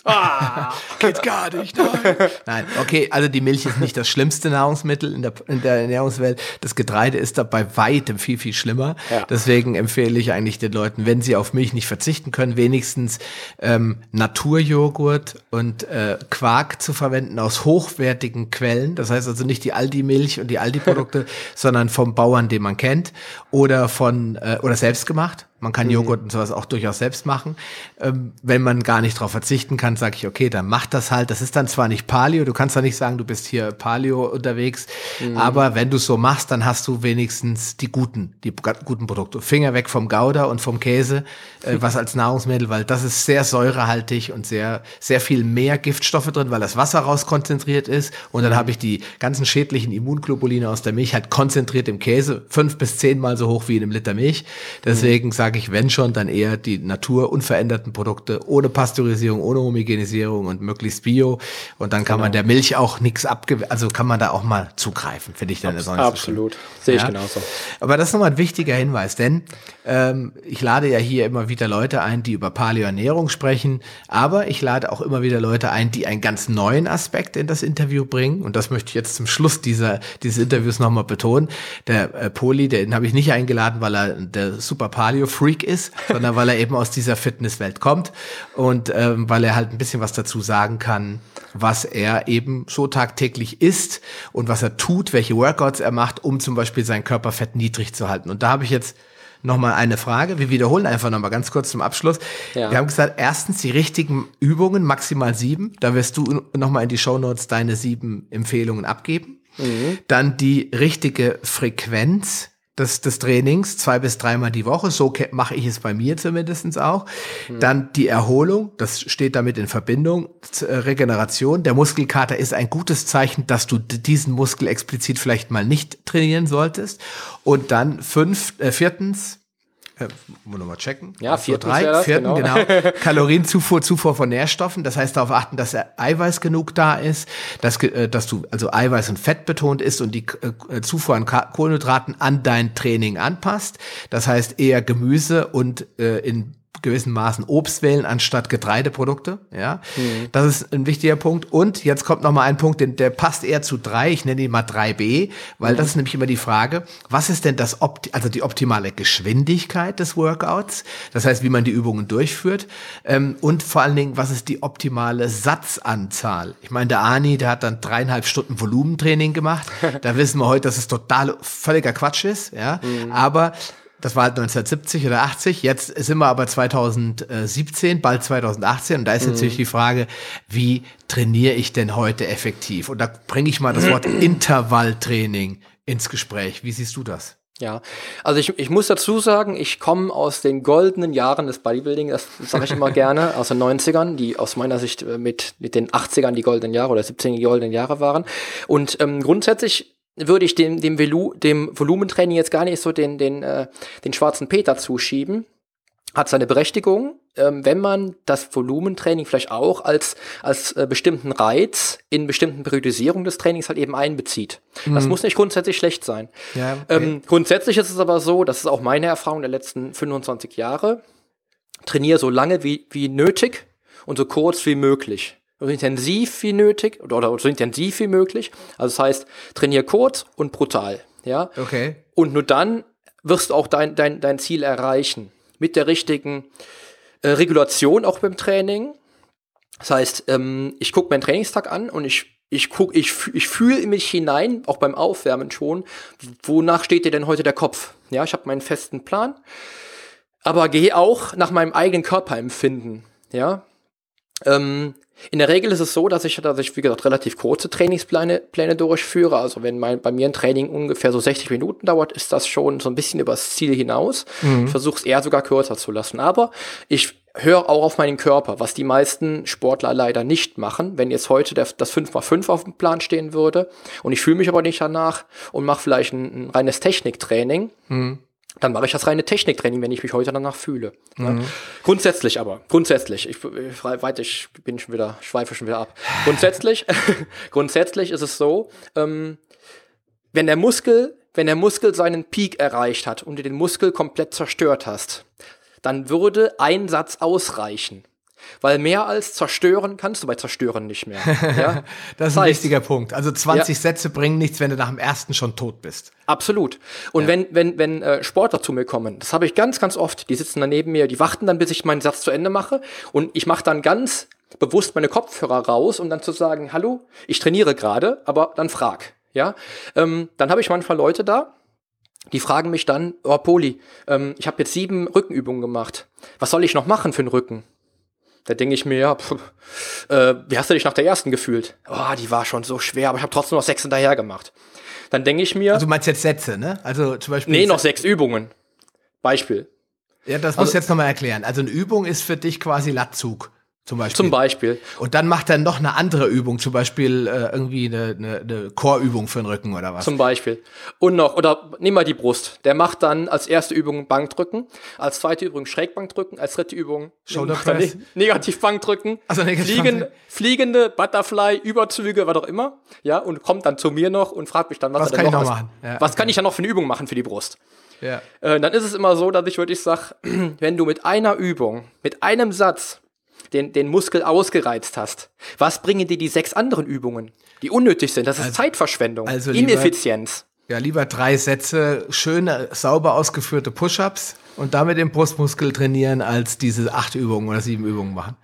S2: Ah, geht gar nicht. Nein. nein, okay, also die Milch ist nicht das schlimmste Nahrungsmittel in der, in der Ernährungswelt. Das Getreide ist da bei weitem viel, viel schlimmer.
S3: Ja.
S2: Deswegen empfehle ich eigentlich den Leuten, wenn sie auf Milch nicht verzichten können, wenigstens ähm, Naturjoghurt und äh, Quark zu verwenden aus hochwertigen Quellen. Das heißt also nicht die Aldi-Milch und die Aldi-Produkte, *laughs* sondern vom Bauern, den man kennt oder von äh, oder selbst gemacht. Man kann Joghurt und sowas auch durchaus selbst machen. Ähm, wenn man gar nicht darauf verzichten kann, sage ich, okay, dann mach das halt. Das ist dann zwar nicht Paleo, du kannst ja nicht sagen, du bist hier Paleo unterwegs, aber wenn du es so machst, dann hast du wenigstens die guten, die gu- guten Produkte. Finger weg vom Gouda und vom Käse, äh, *laughs* was als Nahrungsmittel, weil das ist sehr säurehaltig und sehr, sehr viel mehr Giftstoffe drin, weil das Wasser rauskonzentriert ist. Und dann habe ich die ganzen schädlichen Immunglobuline aus der Milch halt konzentriert im Käse, fünf bis zehnmal so hoch wie in einem Liter Milch. Deswegen sage ich, wenn schon, dann eher die Natur unveränderten Produkte ohne Pasteurisierung, ohne Homogenisierung und möglichst bio. Und dann kann man der Milch auch nichts abge, also kann man da auch mal zugreifen, finde ich dann so schlimm.
S3: Absolut. Sehe ich
S2: Ja.
S3: genauso.
S2: Aber das ist nochmal ein wichtiger Hinweis, denn ähm, ich lade ja hier immer wieder Leute ein, die über Paleoernährung sprechen, aber ich lade auch immer wieder Leute ein, die einen ganz neuen Aspekt in das Interview bringen. Und das möchte ich jetzt zum Schluss dieser, dieses Interviews nochmal betonen. Der äh, Poli, den habe ich nicht eingeladen, weil er der super Paleo-Freak ist, sondern weil er eben aus dieser Fitnesswelt kommt und ähm, weil er halt ein bisschen was dazu sagen kann, was er eben so tagtäglich isst und was er tut, welche Workouts er macht, um zum Beispiel sein Körperfett niedrig zu halten. Und da habe ich jetzt nochmal eine Frage. Wir wiederholen einfach nochmal ganz kurz zum Abschluss.
S3: Ja.
S2: Wir haben gesagt, erstens die richtigen Übungen, maximal sieben. Da wirst du nochmal in die Shownotes deine sieben Empfehlungen abgeben. Dann die richtige Frequenz des, des Trainings, zwei bis dreimal die Woche. So mache ich es bei mir zumindestens auch. Dann die Erholung, das steht damit in Verbindung. Äh, Regeneration. Der Muskelkater ist ein gutes Zeichen, dass du diesen Muskel explizit vielleicht mal nicht trainieren solltest. Und dann fünf, äh, viertens, äh, wir mal checken.
S3: Ja, viertens
S2: drei,
S3: das,
S2: vierten,
S3: genau.
S2: genau. *laughs* Kalorienzufuhr, Zufuhr von Nährstoffen. Das heißt, darauf achten, dass er Eiweiß genug da ist, dass, äh, dass du also Eiweiß und Fett betont ist und die äh, Zufuhr an Kohlenhydraten an dein Training anpasst. Das heißt eher Gemüse und äh, in gewissen Maßen Obst wählen anstatt Getreideprodukte. Ja, das ist ein wichtiger Punkt. Und jetzt kommt noch mal ein Punkt, den, der passt eher zu drei. Ich nenne ihn mal 3b, weil das ist nämlich immer die Frage, was ist denn das, Opti also die optimale Geschwindigkeit des Workouts? Das heißt, wie man die Übungen durchführt. Ähm, und vor allen Dingen, was ist die optimale Satzanzahl? Ich meine, der Ani, der hat dann dreieinhalb Stunden Volumentraining gemacht. *laughs* Da wissen wir heute, dass es total völliger Quatsch ist. Ja, aber das war halt 1970 oder 80. Jetzt sind wir aber 2017, bald 2018. Und da ist natürlich die Frage, wie trainiere ich denn heute effektiv? Und da bringe ich mal das Wort *clears throat* Intervalltraining ins Gespräch. Wie siehst du das?
S3: Ja, also ich, ich muss dazu sagen, ich komme aus den goldenen Jahren des Bodybuilding, das sage ich immer *laughs* gerne, aus den 90ern, die aus meiner Sicht äh, mit, mit den 80ern die goldenen Jahre oder 17 die goldenen Jahre waren. Und ähm, grundsätzlich würde ich dem, dem, Velu, dem Volumentraining jetzt gar nicht so den, den, äh, den schwarzen Peter zuschieben. Hat seine Berechtigung, ähm, wenn man das Volumentraining vielleicht auch als, als äh, bestimmten Reiz in bestimmten Periodisierungen des Trainings halt eben einbezieht. Das muss nicht grundsätzlich schlecht sein.
S2: Ja, okay.
S3: Ähm, grundsätzlich ist es aber so, das ist auch meine Erfahrung der letzten 25 Jahre, trainiere so lange wie, wie nötig und so kurz wie möglich. So intensiv wie nötig oder, oder so intensiv wie möglich. Also das heißt, trainiere kurz und brutal. Ja?
S2: Okay.
S3: Und nur dann wirst du auch dein, dein, dein Ziel erreichen. Mit der richtigen äh, Regulation auch beim Training. Das heißt, ähm, ich gucke meinen Trainingstag an und ich, ich guck, ich, ich fühle mich hinein, auch beim Aufwärmen schon, wonach steht dir denn heute der Kopf? Ja, ich habe meinen festen Plan, aber gehe auch nach meinem eigenen Körperempfinden. Ja, ähm, in der Regel ist es so, dass ich, dass ich, wie gesagt, relativ kurze Trainingspläne Pläne durchführe. Also wenn mein, bei mir ein Training ungefähr so 60 Minuten dauert, ist das schon so ein bisschen übers Ziel hinaus. Ich versuche es eher sogar kürzer zu lassen. Aber ich höre auch auf meinen Körper, was die meisten Sportler leider nicht machen. Wenn jetzt heute der, das 5x5 auf dem Plan stehen würde und ich fühle mich aber nicht danach und mache vielleicht ein, ein reines Techniktraining, mhm. Dann mache ich das reine Techniktraining, wenn ich mich heute danach fühle. Mhm. Ja. Grundsätzlich aber, grundsätzlich, ich, ich, weit, ich bin schon wieder, schweife schon wieder ab. Grundsätzlich, *laughs* grundsätzlich ist es so, ähm, wenn der Muskel, wenn der Muskel seinen Peak erreicht hat und du den Muskel komplett zerstört hast, dann würde ein Satz ausreichen. Weil mehr als zerstören kannst du bei zerstören nicht mehr. Ja? *laughs*
S2: das ist ein heißt, wichtiger Punkt. Also 20 ja. Sätze bringen nichts, wenn du nach dem ersten schon tot bist.
S3: Absolut. Und ja. wenn, wenn, wenn äh, Sportler zu mir kommen, das habe ich ganz, ganz oft, die sitzen dann neben mir, die warten dann, bis ich meinen Satz zu Ende mache. Und ich mache dann ganz bewusst meine Kopfhörer raus, um dann zu sagen, hallo, ich trainiere gerade, aber dann frag. Ja, ähm, dann habe ich manchmal Leute da, die fragen mich dann, oh Poli, ähm, ich habe jetzt sieben Rückenübungen gemacht. Was soll ich noch machen für den Rücken? Da denke ich mir, ja, pff, äh, wie hast du dich nach der ersten gefühlt? Oh, die war schon so schwer, aber ich habe trotzdem noch sechs hinterher gemacht. Dann denke ich mir.
S2: Also du meinst jetzt Sätze, ne? Also zum Beispiel.
S3: Nee, noch sechs Übungen. Beispiel.
S2: Ja, das muss also, jetzt nochmal erklären. Also eine Übung ist für dich quasi Lattzug. Zum Beispiel.
S3: Zum Beispiel.
S2: Und dann macht er noch eine andere Übung, zum Beispiel äh, irgendwie eine, eine, eine Chorübung für den Rücken oder was.
S3: Zum Beispiel. Und noch, oder nimm mal die Brust. Der macht dann als erste Übung Bankdrücken, als zweite Übung Schrägbankdrücken, als dritte Übung
S2: Shoulder Press.
S3: Ne *laughs* Negativbankdrücken. Also negativ fliegende, fliegende Butterfly, Überzüge, was auch immer. Ja, und kommt dann zu mir noch und fragt mich dann, was,
S2: was kann
S3: ich
S2: noch machen.
S3: Ja, was okay. kann ich dann noch für eine Übung machen für die Brust?
S2: Ja.
S3: Äh, dann ist es immer so, dass ich wirklich sage, *clears throat* wenn du mit einer Übung, mit einem Satz den, den Muskel ausgereizt hast, was bringen dir die sechs anderen Übungen, die unnötig sind? Das ist also, Zeitverschwendung, also Ineffizienz.
S2: ja, lieber drei Sätze, schöne, sauber ausgeführte Push-ups und damit den Brustmuskel trainieren, als diese acht Übungen oder sieben Übungen machen.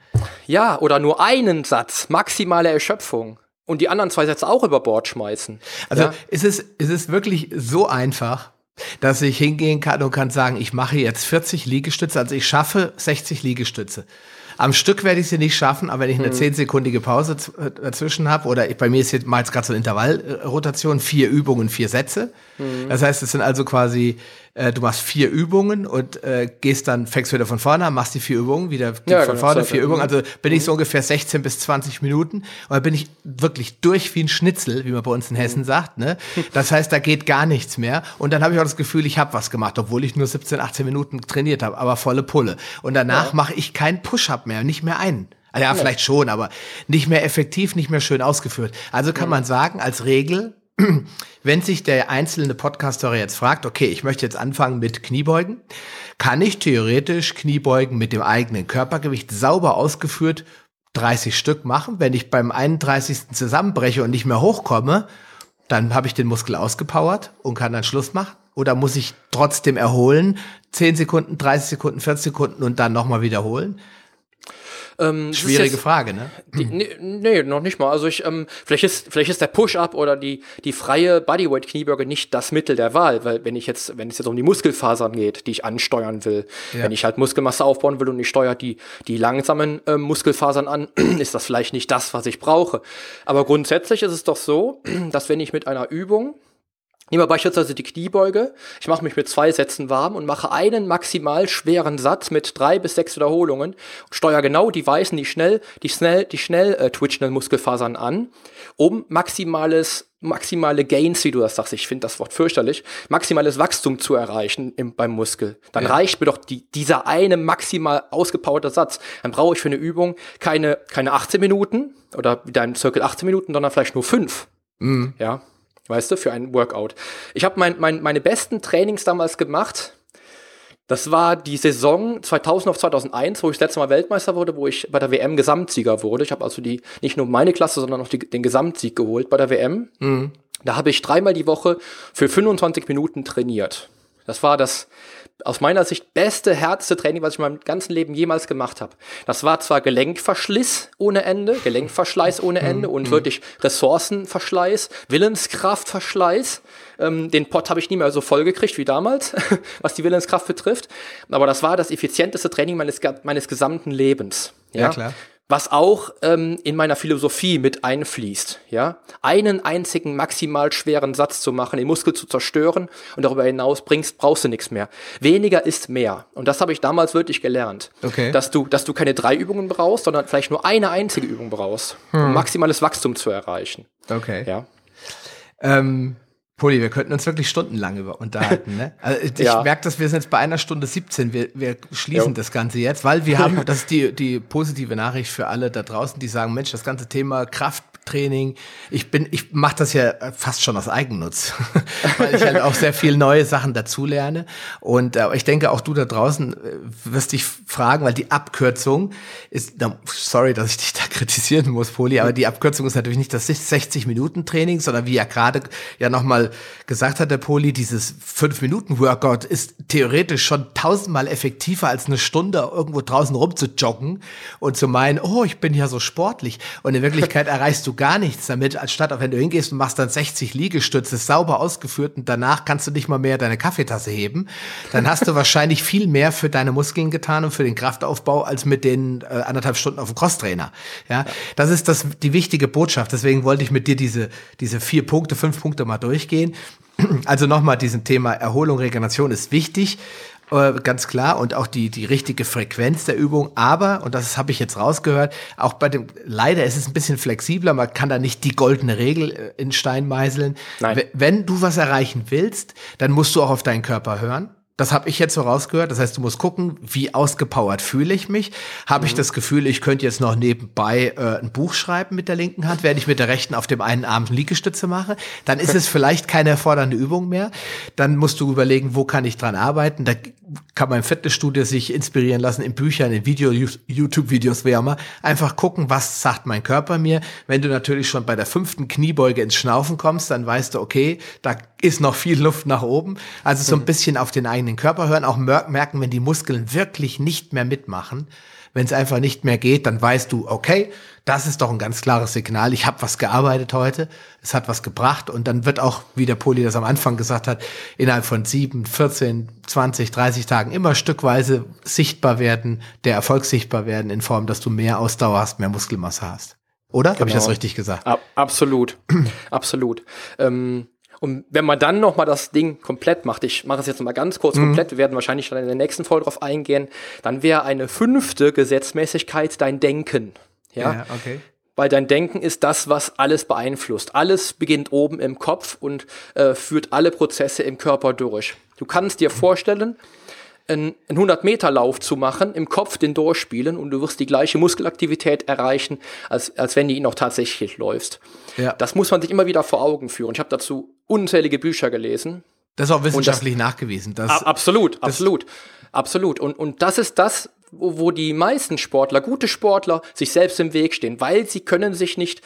S3: Ja, oder nur einen Satz, maximale Erschöpfung. Und die anderen zwei Sätze auch über Bord schmeißen.
S2: Also
S3: ja?
S2: ist, es, ist es wirklich so einfach, dass ich hingehen kann und kann sagen, ich mache jetzt 40 Liegestütze, also ich schaffe 60 Liegestütze. Am Stück werde ich sie nicht schaffen, aber wenn ich eine mhm. zehnsekündige Pause äh, dazwischen habe, oder bei mir ist jetzt mal gerade so eine Intervallrotation, vier Übungen, vier Sätze. Mhm. Das heißt, es sind also quasi äh, du machst vier Übungen und äh, gehst dann, fängst wieder von vorne an, machst die vier Übungen, wieder ja, von genau, vorne, vier Übungen. Also bin ich so ungefähr 16 bis 20 Minuten und dann bin ich wirklich durch wie ein Schnitzel, wie man bei uns in Hessen mhm. sagt. Ne? Das heißt, da geht gar nichts mehr. Und dann habe ich auch das Gefühl, ich habe was gemacht, obwohl ich nur 17, 18 Minuten trainiert habe, aber volle Pulle. Und danach ja. mache ich keinen Push-up mehr, nicht mehr einen. Also ja, vielleicht schon, aber nicht mehr effektiv, nicht mehr schön ausgeführt. Also kann man sagen, als Regel, wenn sich der einzelne Podcaster jetzt fragt, okay, ich möchte jetzt anfangen mit Kniebeugen, kann ich theoretisch Kniebeugen mit dem eigenen Körpergewicht sauber ausgeführt 30 Stück machen. Wenn ich beim 31. zusammenbreche und nicht mehr hochkomme, dann habe ich den Muskel ausgepowert und kann dann Schluss machen. Oder muss ich trotzdem erholen, 10 Sekunden, 30 Sekunden, 40 Sekunden und dann nochmal wiederholen?
S3: Ähm,
S2: Schwierige jetzt, Frage, ne?
S3: Die, nee, nee, noch nicht mal. Also ich, ähm, vielleicht ist, vielleicht ist der Push-Up oder die, die freie Bodyweight-Kniebeuge nicht das Mittel der Wahl, weil wenn ich jetzt, wenn es jetzt um die Muskelfasern geht, die ich ansteuern will, ja. wenn ich halt Muskelmasse aufbauen will und ich steuere die, die langsamen äh, Muskelfasern an, *clears throat* ist das vielleicht nicht das, was ich brauche. Aber grundsätzlich ist es doch so, *clears throat* dass wenn ich mit einer Übung Nehmen wir beispielsweise die Kniebeuge. Ich mache mich mit zwei Sätzen warm und mache einen maximal schweren Satz mit drei bis sechs Wiederholungen und steuere genau die weißen, die schnell, die schnell, die schnell äh, twitchenden Muskelfasern an, um maximales, maximale Gains, wie du das sagst, ich finde das Wort fürchterlich, maximales Wachstum zu erreichen im, beim Muskel. Dann ja. reicht mir doch die, dieser eine maximal ausgepowerte Satz. Dann brauche ich für eine Übung keine, keine 18 Minuten oder wieder im Circle 18 Minuten, sondern vielleicht nur fünf. Mhm. Ja, weißt du, für ein Workout. Ich habe mein, mein, meine besten Trainings damals gemacht. Das war die Saison 2000 auf 2001, wo ich das letzte Mal Weltmeister wurde, wo ich bei der WM Gesamtsieger wurde. Ich habe also die nicht nur meine Klasse, sondern auch die, den Gesamtsieg geholt bei der WM. Mhm. Da habe ich dreimal die Woche für 25 Minuten trainiert. Das war das aus meiner Sicht beste, härteste Training, was ich in meinem ganzen Leben jemals gemacht habe. Das war zwar Gelenkverschliss ohne Ende, Gelenkverschleiß ohne Ende und mhm. wirklich Ressourcenverschleiß, Willenskraftverschleiß. Ähm, den Pot habe ich nie mehr so voll gekriegt wie damals, *laughs* was die Willenskraft betrifft. Aber das war das effizienteste Training meines, meines gesamten Lebens.
S2: Ja, ja klar
S3: was auch ähm, in meiner Philosophie mit einfließt. Ja? Einen einzigen maximal schweren Satz zu machen, den Muskel zu zerstören und darüber hinaus bringst, brauchst du nichts mehr. Weniger ist mehr. Und das habe ich damals wirklich gelernt.
S2: Okay.
S3: Dass, du, dass du keine drei Übungen brauchst, sondern vielleicht nur eine einzige Übung brauchst, um
S2: Hm.
S3: maximales Wachstum zu erreichen.
S2: Okay.
S3: Ja.
S2: Ähm, Poli, wir könnten uns wirklich stundenlang über unterhalten. Ne? *laughs* Also ich
S3: Ja.
S2: merke, dass wir sind jetzt bei einer Stunde 17. Wir, wir schließen
S3: Jo.
S2: das Ganze jetzt, weil wir haben, *laughs* das ist die, die positive Nachricht für alle da draußen, die sagen, Mensch, das ganze Thema Krafttraining, ich bin, ich mache das ja fast schon aus Eigennutz, *laughs* weil ich halt auch sehr viel neue Sachen dazulerne. Und äh, ich denke, auch du da draußen äh, wirst dich fragen, weil die Abkürzung ist, na, sorry, dass ich dich da *laughs* kritisieren muss, Poli, aber die Abkürzung ist natürlich nicht das 60-Minuten-Training, sondern wie ja gerade ja nochmal gesagt hat, der Poli, dieses 5-Minuten-Workout ist theoretisch schon tausendmal effektiver als eine Stunde irgendwo draußen rumzujoggen und zu meinen, oh, ich bin ja so sportlich. Und in Wirklichkeit *laughs* erreichst du gar nichts damit, als statt, wenn du hingehst und machst dann 60 Liegestütze sauber ausgeführt und danach kannst du nicht mal mehr deine Kaffeetasse heben, dann hast du *laughs* wahrscheinlich viel mehr für deine Muskeln getan und für den Kraftaufbau als mit den äh, anderthalb Stunden auf dem Crosstrainer. Ja, das ist das, die wichtige Botschaft. Deswegen wollte ich mit dir diese, diese vier Punkte, fünf Punkte mal durchgehen. Also nochmal, diesen Thema Erholung, Regeneration ist wichtig, äh, ganz klar, und auch die, die richtige Frequenz der Übung. Aber, und das habe ich jetzt rausgehört, auch bei dem, leider ist es ein bisschen flexibler, man kann da nicht die goldene Regel äh, in Stein meißeln.
S3: Nein.
S2: Wenn du was erreichen willst, dann musst du auch auf deinen Körper hören. Das habe ich jetzt so rausgehört. Das heißt, du musst gucken, wie ausgepowert fühle ich mich. Habe ich das Gefühl, ich könnte jetzt noch nebenbei äh, ein Buch schreiben mit der linken Hand, während ich mit der rechten auf dem einen Arm Liegestütze mache. Dann ist es vielleicht keine erfordernde Übung mehr. Dann musst du überlegen, wo kann ich dran arbeiten. Da kann man im Fitnessstudio sich inspirieren lassen, in Büchern, in Video, YouTube-Videos, wie auch immer. Einfach gucken, was sagt mein Körper mir. Wenn du natürlich schon bei der fünften Kniebeuge ins Schnaufen kommst, dann weißt du, okay, da ist noch viel Luft nach oben. Also so ein bisschen auf den eigenen Körper hören, auch mer- merken, wenn die Muskeln wirklich nicht mehr mitmachen. Wenn es einfach nicht mehr geht, dann weißt du, okay, das ist doch ein ganz klares Signal. Ich habe was gearbeitet heute, es hat was gebracht und dann wird auch, wie der Poli das am Anfang gesagt hat, innerhalb von sieben, 14, 20, 30 Tagen immer stückweise sichtbar werden, der Erfolg sichtbar werden in Form, dass du mehr Ausdauer hast, mehr Muskelmasse hast. Oder? Habe ich das
S3: Genau.
S2: richtig gesagt?
S3: Ab, absolut, *clears throat* absolut. Ähm, und wenn man dann noch mal das Ding komplett macht, ich mache es jetzt noch mal ganz kurz komplett, wir werden wahrscheinlich dann in der nächsten Folge drauf eingehen, dann wäre eine fünfte Gesetzmäßigkeit dein Denken. Ja?
S2: okay.
S3: Weil dein Denken ist das, was alles beeinflusst. Alles beginnt oben im Kopf und äh, führt alle Prozesse im Körper durch. Du kannst dir vorstellen, einen 100-Meter-Lauf zu machen, im Kopf den durchspielen und du wirst die gleiche Muskelaktivität erreichen, als, als wenn du ihn auch tatsächlich läufst.
S2: Ja.
S3: Das muss man sich immer wieder vor Augen führen. Ich habe dazu unzählige Bücher gelesen.
S2: Das ist auch wissenschaftlich nachgewiesen. Dass,
S3: A- absolut, absolut, absolut. Und, und das ist das, wo, wo die meisten Sportler, gute Sportler, sich selbst im Weg stehen, weil sie können sich nicht,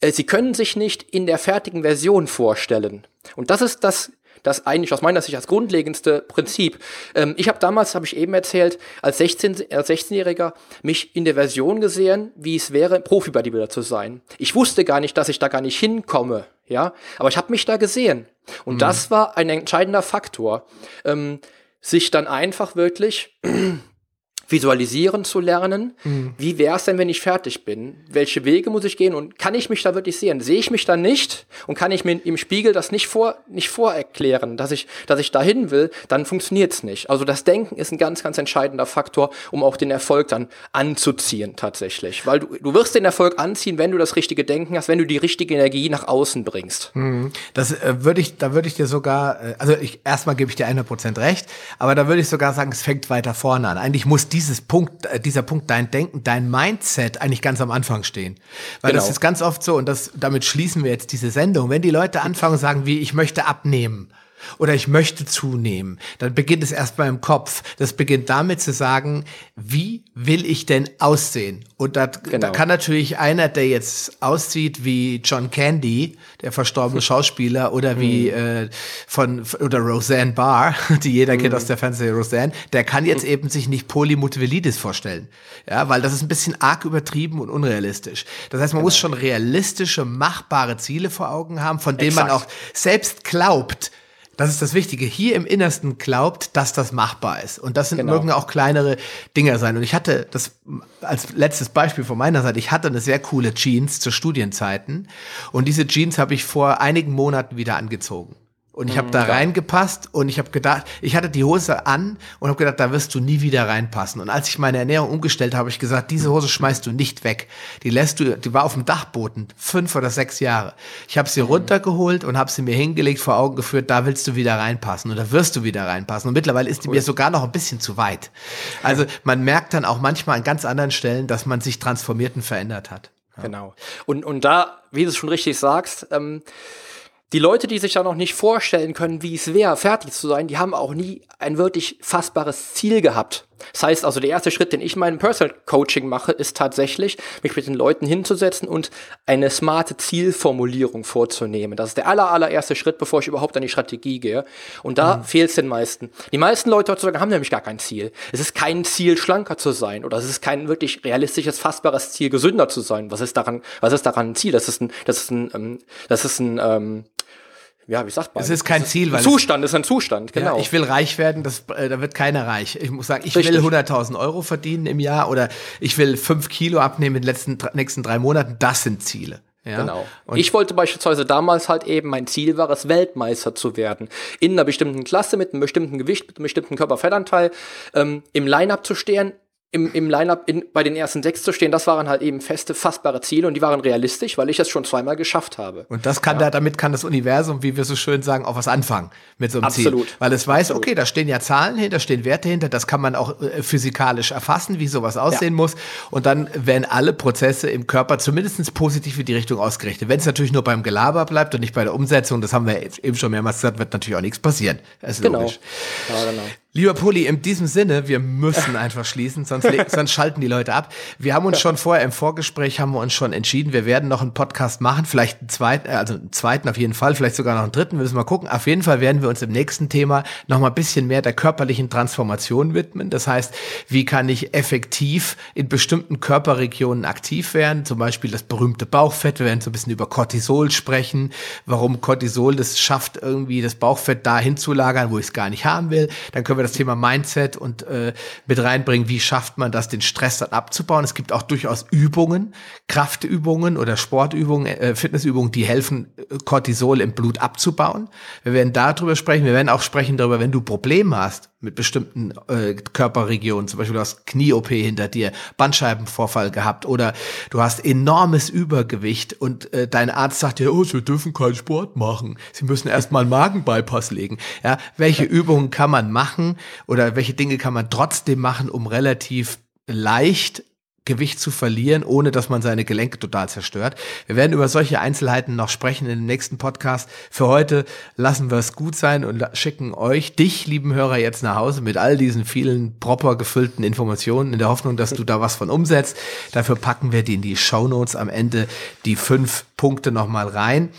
S3: äh, sie können sich nicht in der fertigen Version vorstellen. Und das ist das, das eigentlich aus meiner Sicht das grundlegendste Prinzip. Ähm, ich habe damals, habe ich eben erzählt, als 16, als 16-Jähriger mich in der Version gesehen, wie es wäre, Profi-Bodybuilder zu sein. Ich wusste gar nicht, dass ich da gar nicht hinkomme, ja, aber ich habe mich da gesehen. Und das war ein entscheidender Faktor, ähm, sich dann einfach wirklich visualisieren zu lernen. Wie wäre es denn, wenn ich fertig bin? Welche Wege muss ich gehen und kann ich mich da wirklich sehen? Sehe ich mich da nicht und kann ich mir im Spiegel das nicht vor nicht vorerklären, dass ich dass ich dahin will, dann funktioniert es nicht. Also das Denken ist ein ganz ganz entscheidender Faktor, um auch den Erfolg dann anzuziehen tatsächlich, weil du du wirst den Erfolg anziehen, wenn du das richtige Denken hast, wenn du die richtige Energie nach außen bringst.
S2: Das äh, würde ich, da würde ich dir sogar, äh, also ich, erstmal gebe ich dir 100% recht, aber da würde ich sogar sagen, es fängt weiter vorne an. Eigentlich muss dieses Punkt, äh, dieser Punkt, dein Denken, dein Mindset eigentlich ganz am Anfang stehen. Weil das
S3: Genau.
S2: ist ganz oft so, und das, damit schließen wir jetzt diese Sendung, wenn die Leute anfangen und sagen, wie, ich möchte abnehmen. Oder ich möchte zunehmen. Dann beginnt es erst mal im Kopf. Das beginnt damit zu sagen, wie will ich denn aussehen? Und da, da
S3: Genau.
S2: kann natürlich einer, der jetzt aussieht wie John Candy, der verstorbene Schauspieler, oder wie äh, von oder Roseanne Barr, *laughs* die jeder kennt aus der Fernsehserie Roseanne, der kann jetzt eben sich nicht Polymutvelidis vorstellen. Ja, weil das ist ein bisschen arg übertrieben und unrealistisch. Das heißt, man muss schon realistische, machbare Ziele vor Augen haben, von denen man auch
S3: Exakt.
S2: selbst glaubt, Das ist das Wichtige. Hier im Innersten glaubt, dass das machbar ist. Und das sind, genau. mögen auch kleinere Dinge sein. Und ich hatte das als letztes Beispiel von meiner Seite. Ich hatte eine sehr coole Jeans zu Studienzeiten. Und diese Jeans habe ich vor einigen Monaten wieder angezogen. Und ich habe da ja. reingepasst und ich habe gedacht, ich hatte die Hose an und habe gedacht, da wirst du nie wieder reinpassen. Und als ich meine Ernährung umgestellt habe, habe ich gesagt, diese Hose schmeißt du nicht weg. Die lässt du, die war auf dem Dachboden, fünf oder sechs Jahre. Ich habe sie mhm. runtergeholt und habe sie mir hingelegt, vor Augen geführt, da willst du wieder reinpassen oder wirst du wieder reinpassen. Und mittlerweile ist die cool. mir sogar noch ein bisschen zu weit. Also man merkt dann auch manchmal an ganz anderen Stellen, dass man sich transformiert und verändert hat.
S3: Ja. Genau. Und, und da, wie du es schon richtig sagst, ähm, die Leute, die sich da noch nicht vorstellen können, wie es wäre, fertig zu sein, die haben auch nie ein wirklich fassbares Ziel gehabt. Das heißt also, der erste Schritt, den ich in meinem Personal Coaching mache, ist tatsächlich, mich mit den Leuten hinzusetzen und eine smarte Zielformulierung vorzunehmen. Das ist der aller, allererste Schritt, bevor ich überhaupt an die Strategie gehe. Und da mhm. fehlt es den meisten. Die meisten Leute heutzutage haben nämlich gar kein Ziel. Es ist kein Ziel, schlanker zu sein oder es ist kein wirklich realistisches, fassbares Ziel, gesünder zu sein. Was ist daran, was ist daran ein Ziel? Das ist ein, das ist ein, ähm, das ist ein, ähm, ja, wie sagt man?
S2: Es ist kein Ziel,
S3: weil ein Zustand ist ein Zustand,
S2: genau. Ja, ich will reich werden, das, äh, da wird keiner reich. Ich muss sagen, ich Richtig. will 100.000 Euro verdienen im Jahr oder ich will fünf Kilo abnehmen in den letzten, nächsten drei Monaten. Das sind Ziele.
S3: Ja? Genau. Und ich wollte beispielsweise damals halt eben, mein Ziel war es, Weltmeister zu werden. In einer bestimmten Klasse mit einem bestimmten Gewicht, mit einem bestimmten Körperfettanteil, ähm, im Line-Up zu stehen, im, im Line-Up bei den ersten sechs zu stehen, das waren halt eben feste, fassbare Ziele und die waren realistisch, weil ich das schon zweimal geschafft habe.
S2: Und das kann ja. da, damit kann das Universum, wie wir so schön sagen, auch was anfangen mit so einem Absolut. Ziel. Weil es weiß, Absolut. okay, da stehen ja Zahlen hinter, da stehen Werte hinter, das kann man auch äh, physikalisch erfassen, wie sowas aussehen ja. muss. Und dann werden alle Prozesse im Körper zumindest positiv in die Richtung ausgerichtet. Wenn es natürlich nur beim Gelaber bleibt und nicht bei der Umsetzung, das haben wir eben schon mehrmals gesagt, wird natürlich auch nichts passieren. Das ist genau. logisch. Ja, genau. Lieber Pulli, in diesem Sinne, wir müssen einfach schließen, sonst, *laughs* sonst schalten die Leute ab. Wir haben uns schon vorher im Vorgespräch haben wir uns schon entschieden, wir werden noch einen Podcast machen, vielleicht einen zweiten, äh, also einen zweiten auf jeden Fall, vielleicht sogar noch einen dritten, wir müssen mal gucken. Auf jeden Fall werden wir uns im nächsten Thema noch mal ein bisschen mehr der körperlichen Transformation widmen. Das heißt, wie kann ich effektiv in bestimmten Körperregionen aktiv werden? Zum Beispiel das berühmte Bauchfett. Wir werden so ein bisschen über Cortisol sprechen, warum Cortisol das schafft, irgendwie das Bauchfett dahin zu lagern, wo ich es gar nicht haben will. Dann können wir wir das Thema Mindset und äh, mit reinbringen, wie schafft man das, den Stress dann abzubauen. Es gibt auch durchaus Übungen, Kraftübungen oder Sportübungen, äh, Fitnessübungen, die helfen, äh, Cortisol im Blut abzubauen. Wir werden darüber sprechen. Wir werden auch sprechen darüber, wenn du Probleme hast mit bestimmten äh, Körperregionen, zum Beispiel du hast Knie-OP hinter dir, Bandscheibenvorfall gehabt oder du hast enormes Übergewicht und äh, dein Arzt sagt dir, oh, sie dürfen keinen Sport machen. Sie müssen erstmal Magenbypass legen. Ja, welche Übungen kann man machen oder welche Dinge kann man trotzdem machen, um relativ leicht Gewicht zu verlieren, ohne dass man seine Gelenke total zerstört. Wir werden über solche Einzelheiten noch sprechen in dem nächsten Podcast. Für heute lassen wir es gut sein und schicken euch, dich, lieben Hörer, jetzt nach Hause mit all diesen vielen proper gefüllten Informationen in der Hoffnung, dass du da was von umsetzt. Dafür packen wir die in die Show Notes am Ende die fünf Punkte nochmal rein.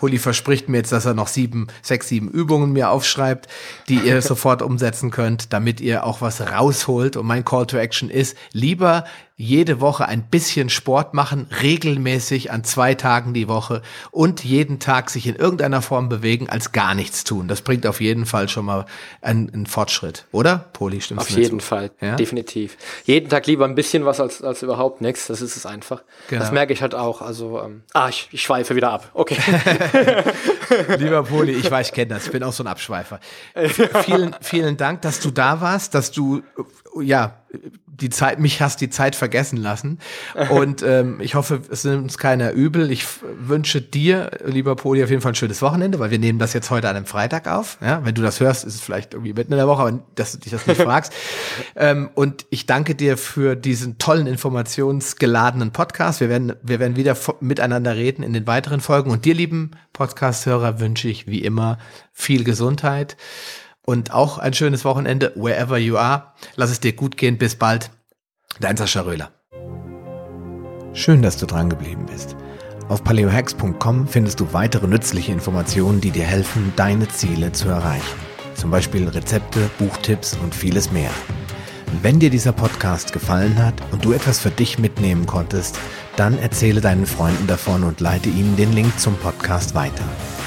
S2: Pulli verspricht mir jetzt, dass er noch sieben, sechs, sieben Übungen mir aufschreibt, die ihr *laughs* sofort umsetzen könnt, damit ihr auch was rausholt. Und mein Call to Action ist, lieber jede Woche ein bisschen Sport machen, regelmäßig an zwei Tagen die Woche und jeden Tag sich in irgendeiner Form bewegen, als gar nichts tun. Das bringt auf jeden Fall schon mal einen, einen Fortschritt, oder? Poli,
S3: stimmt's Auf jeden zu? Fall, ja? definitiv. Jeden Tag lieber ein bisschen was als, als überhaupt nichts. Das ist es einfach. Genau. Das merke ich halt auch. Also, ähm, ah, ich, ich schweife wieder ab. Okay. *laughs*
S2: Lieber Poli, ich weiß, ich kenne das. Ich bin auch so ein Abschweifer. *laughs* vielen, vielen Dank, dass du da warst, dass du ja die Zeit, mich hast die Zeit vergessen lassen. Und ähm, ich hoffe, es nimmt uns keiner übel. Ich wünsche dir, lieber Poli, auf jeden Fall ein schönes Wochenende, weil wir nehmen das jetzt heute an einem Freitag auf. Ja, wenn du das hörst, ist es vielleicht irgendwie mitten in der Woche, aber dass du dich das nicht *laughs* fragst. Ähm, und ich danke dir für diesen tollen informationsgeladenen Podcast. Wir werden, wir werden wieder miteinander reden in den weiteren Folgen. Und dir, lieben Podcast-Hörer, wünsche ich wie immer viel Gesundheit und auch ein schönes Wochenende, wherever you are. Lass es dir gut gehen. Bis bald. Dein Sascha Röhler.
S1: Schön, dass du dran geblieben bist. Auf paleohacks.com findest du weitere nützliche Informationen, die dir helfen, deine Ziele zu erreichen. Zum Beispiel Rezepte, Buchtipps und vieles mehr. Wenn dir dieser Podcast gefallen hat und du etwas für dich mitnehmen konntest, dann erzähle deinen Freunden davon und leite ihnen den Link zum Podcast weiter.